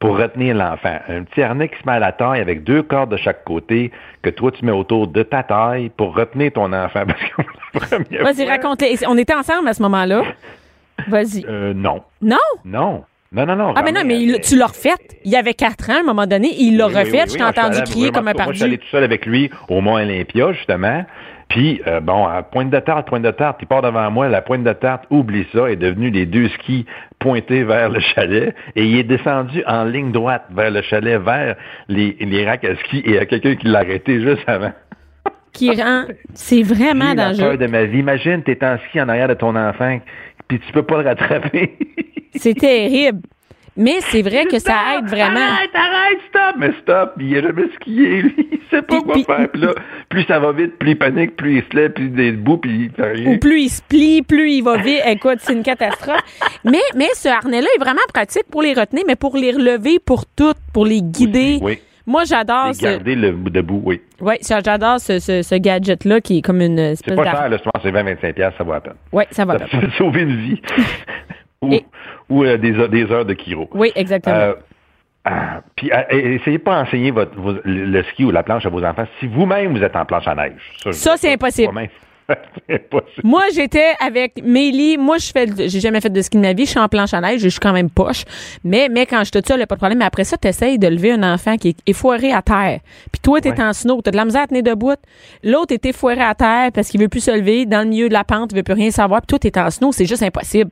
pour retenir l'enfant. Un petit harnais qui se met à la taille avec deux cordes de chaque côté que toi tu mets autour de ta taille pour retenir ton enfant.
Vas-y, raconte-les. On était ensemble à ce moment-là. Vas-y.
Euh, non.
Non?
Non. Non, non, non.
Ah, mais non, mais il- tu l'as refait. Il y avait quatre ans, à un moment donné. Il l'a
Oui,
refait.
oui,
je t'ai entendu crier comme un
pas- Moi, je suis allé tout seul avec lui au Mont Olympia, justement. Puis, euh, bon, à pointe de tarte, pointe de tarte, il part devant moi. La pointe de tarte, oublie ça, est devenue les deux skis pointés vers le chalet. Et il est descendu en ligne droite vers le chalet, vers les, les racks à ski. Et il y a quelqu'un qui l'a arrêté juste avant.
Qui rend. C'est vraiment
la
dangereux.
peur de ma vie. Imagine, t'es en ski en arrière de ton enfant, puis tu peux pas le rattraper.
C'est terrible. Mais c'est vrai que ça aide vraiment.
Arrête, arrête, stop! Mais stop, il a jamais skié, lui. Il sait pas
Puis-
quoi
puis-
faire. Puis là, plus ça va vite, plus il panique, plus il se lève, plus il est debout, puis il fait rien.
Ou plus il se plie, plus il va vite. Écoute, c'est une catastrophe. Mais, mais ce harnais-là est vraiment pratique pour les retenir, mais pour les relever pour toutes, pour les guider.
Oui,
Moi, j'adore ce,
garder le bout debout, oui.
ça, j'adore ce, ce, ce gadget-là qui est comme une
C'est
espèce
pas
d'ar-
cher, là, je pense c'est 20-25$, piastres, ça vaut la peine.
Ouais, ça va.
Ça peut sauver une vie. ou
Et-
ou euh, des, heures- des heures de chiro.
Oui, exactement.
Euh, ah, puis euh, essayez pas d'enseigner votre, vos- le, ski ou la planche à vos enfants si vous-même vous êtes en planche à neige.
Ça,
veux
c'est
pas.
impossible.
Moi-même, c'est impossible.
Moi, j'étais avec Mélie. Moi, je fais, j'ai jamais fait de ski de ma vie. Je suis en planche à neige. Je suis quand même poche. Mais, mais quand je te a pas de problème. Mais après ça, t'essayes de lever un enfant qui est effoiré à terre. Puis toi, t'es
Ouais.
en snow. T'as de la misère à tenir debout. L'autre est effoiré à terre parce qu'il veut plus se lever. Dans le milieu de la pente, il veut plus rien savoir. Puis toi, t'es en snow. C'est juste impossible.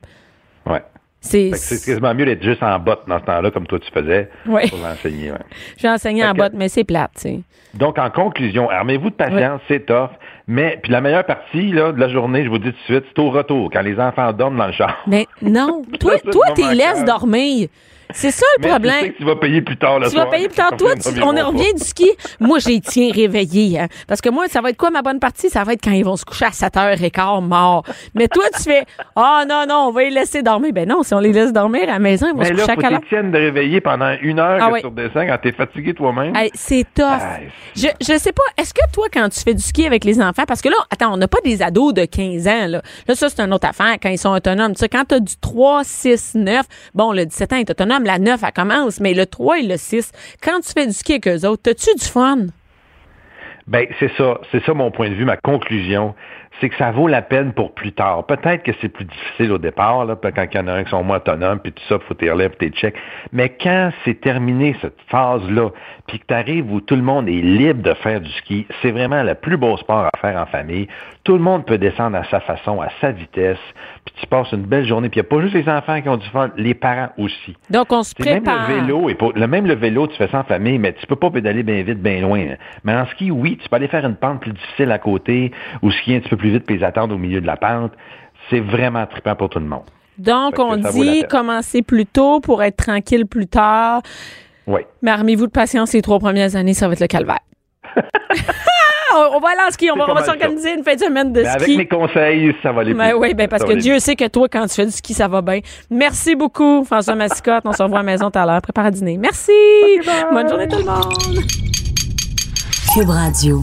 Ouais.
C'est,
quasiment mieux d'être juste en botte dans ce temps-là, comme toi tu faisais,
Ouais.
pour l'enseigner. ouais.
j'ai enseigné en botte, mais c'est plate, tu sais.
Donc, en conclusion, armez-vous de patience, c'est tough. Mais, puis la meilleure partie là, de la journée, je vous dis tout de suite, c'est au retour, quand les enfants dorment dans le char.
Mais non, toi, toi, t'es
calme.
dormir. C'est ça le
Mais
problème.
tu sais que tu vas payer plus tard le
Tu
soir.
vas payer plus tard. Toi, tu- on revient du ski. Moi, j'ai tiens réveillé. Hein, parce que moi, ça va être quoi ma bonne partie? Ça va être quand ils vont se coucher à 7h15 morts. Mais toi, tu fais Ah non, non, on va les laisser dormir. Ben non, si on les laisse dormir à la maison, ils vont
Mais
se
là,
coucher à
faut
quelle heure?
t'étienne de réveiller pendant une heure
Ah
que
oui.
tu redescends quand t'es fatigué toi-même.
C'est tough. Je, je sais pas, est-ce que toi, quand tu fais du ski avec les enfants, parce que là, attends, on n'a pas des ados de 15 ans, là. Là, ça, c'est une autre affaire quand ils sont autonomes. Tu sais, quand t'as du 3, 6, 9, bon, le 17 ans est autonome, la 9, elle commence, mais le 3 et le 6, quand tu fais du ski avec eux autres, t'as-tu du fun?
Ben, c'est ça, c'est ça mon point de vue, ma conclusion, c'est que ça vaut la peine pour plus tard. Peut-être que c'est plus difficile au départ, là, quand il y en a un qui sont moins autonomes, puis tout ça, faut tes relèves, tes checks. Mais quand c'est terminé cette phase-là, puis que tu arrives où tout le monde est libre de faire du ski, c'est vraiment le plus beau sport à faire en famille. Tout le monde peut descendre à sa façon, à sa vitesse, puis tu passes une belle journée. Puis il n'y a pas juste les enfants qui ont du fun, les parents aussi.
Donc, on se
C'est même
prépare.
le vélo, et pour, le, même le vélo, tu fais ça en famille, mais tu peux pas pédaler bien vite, bien loin. hein. Mais en ski, oui, tu peux aller faire une pente plus difficile à côté, ou skier un petit peu plus vite, puis les attendre au milieu de la pente. C'est vraiment trippant pour tout le monde.
Donc, on dit commencer plus tôt pour être tranquille plus tard.
Oui.
Mais armez-vous de patience les trois premières années, ça va être le calvaire. on on va aller en ski, on va, va s'organiser une fin de semaine de
Mais avec
ski.
mes conseils, ça va aller
Ben
plus
oui, ben parce
Ça
que Dieu sait que toi, quand tu fais du ski, ça va bien. Merci beaucoup, François Massicotte. On se revoit à la maison tout à l'heure. Prépare à dîner. Merci. Bonne journée tout le monde.
Cube Radio.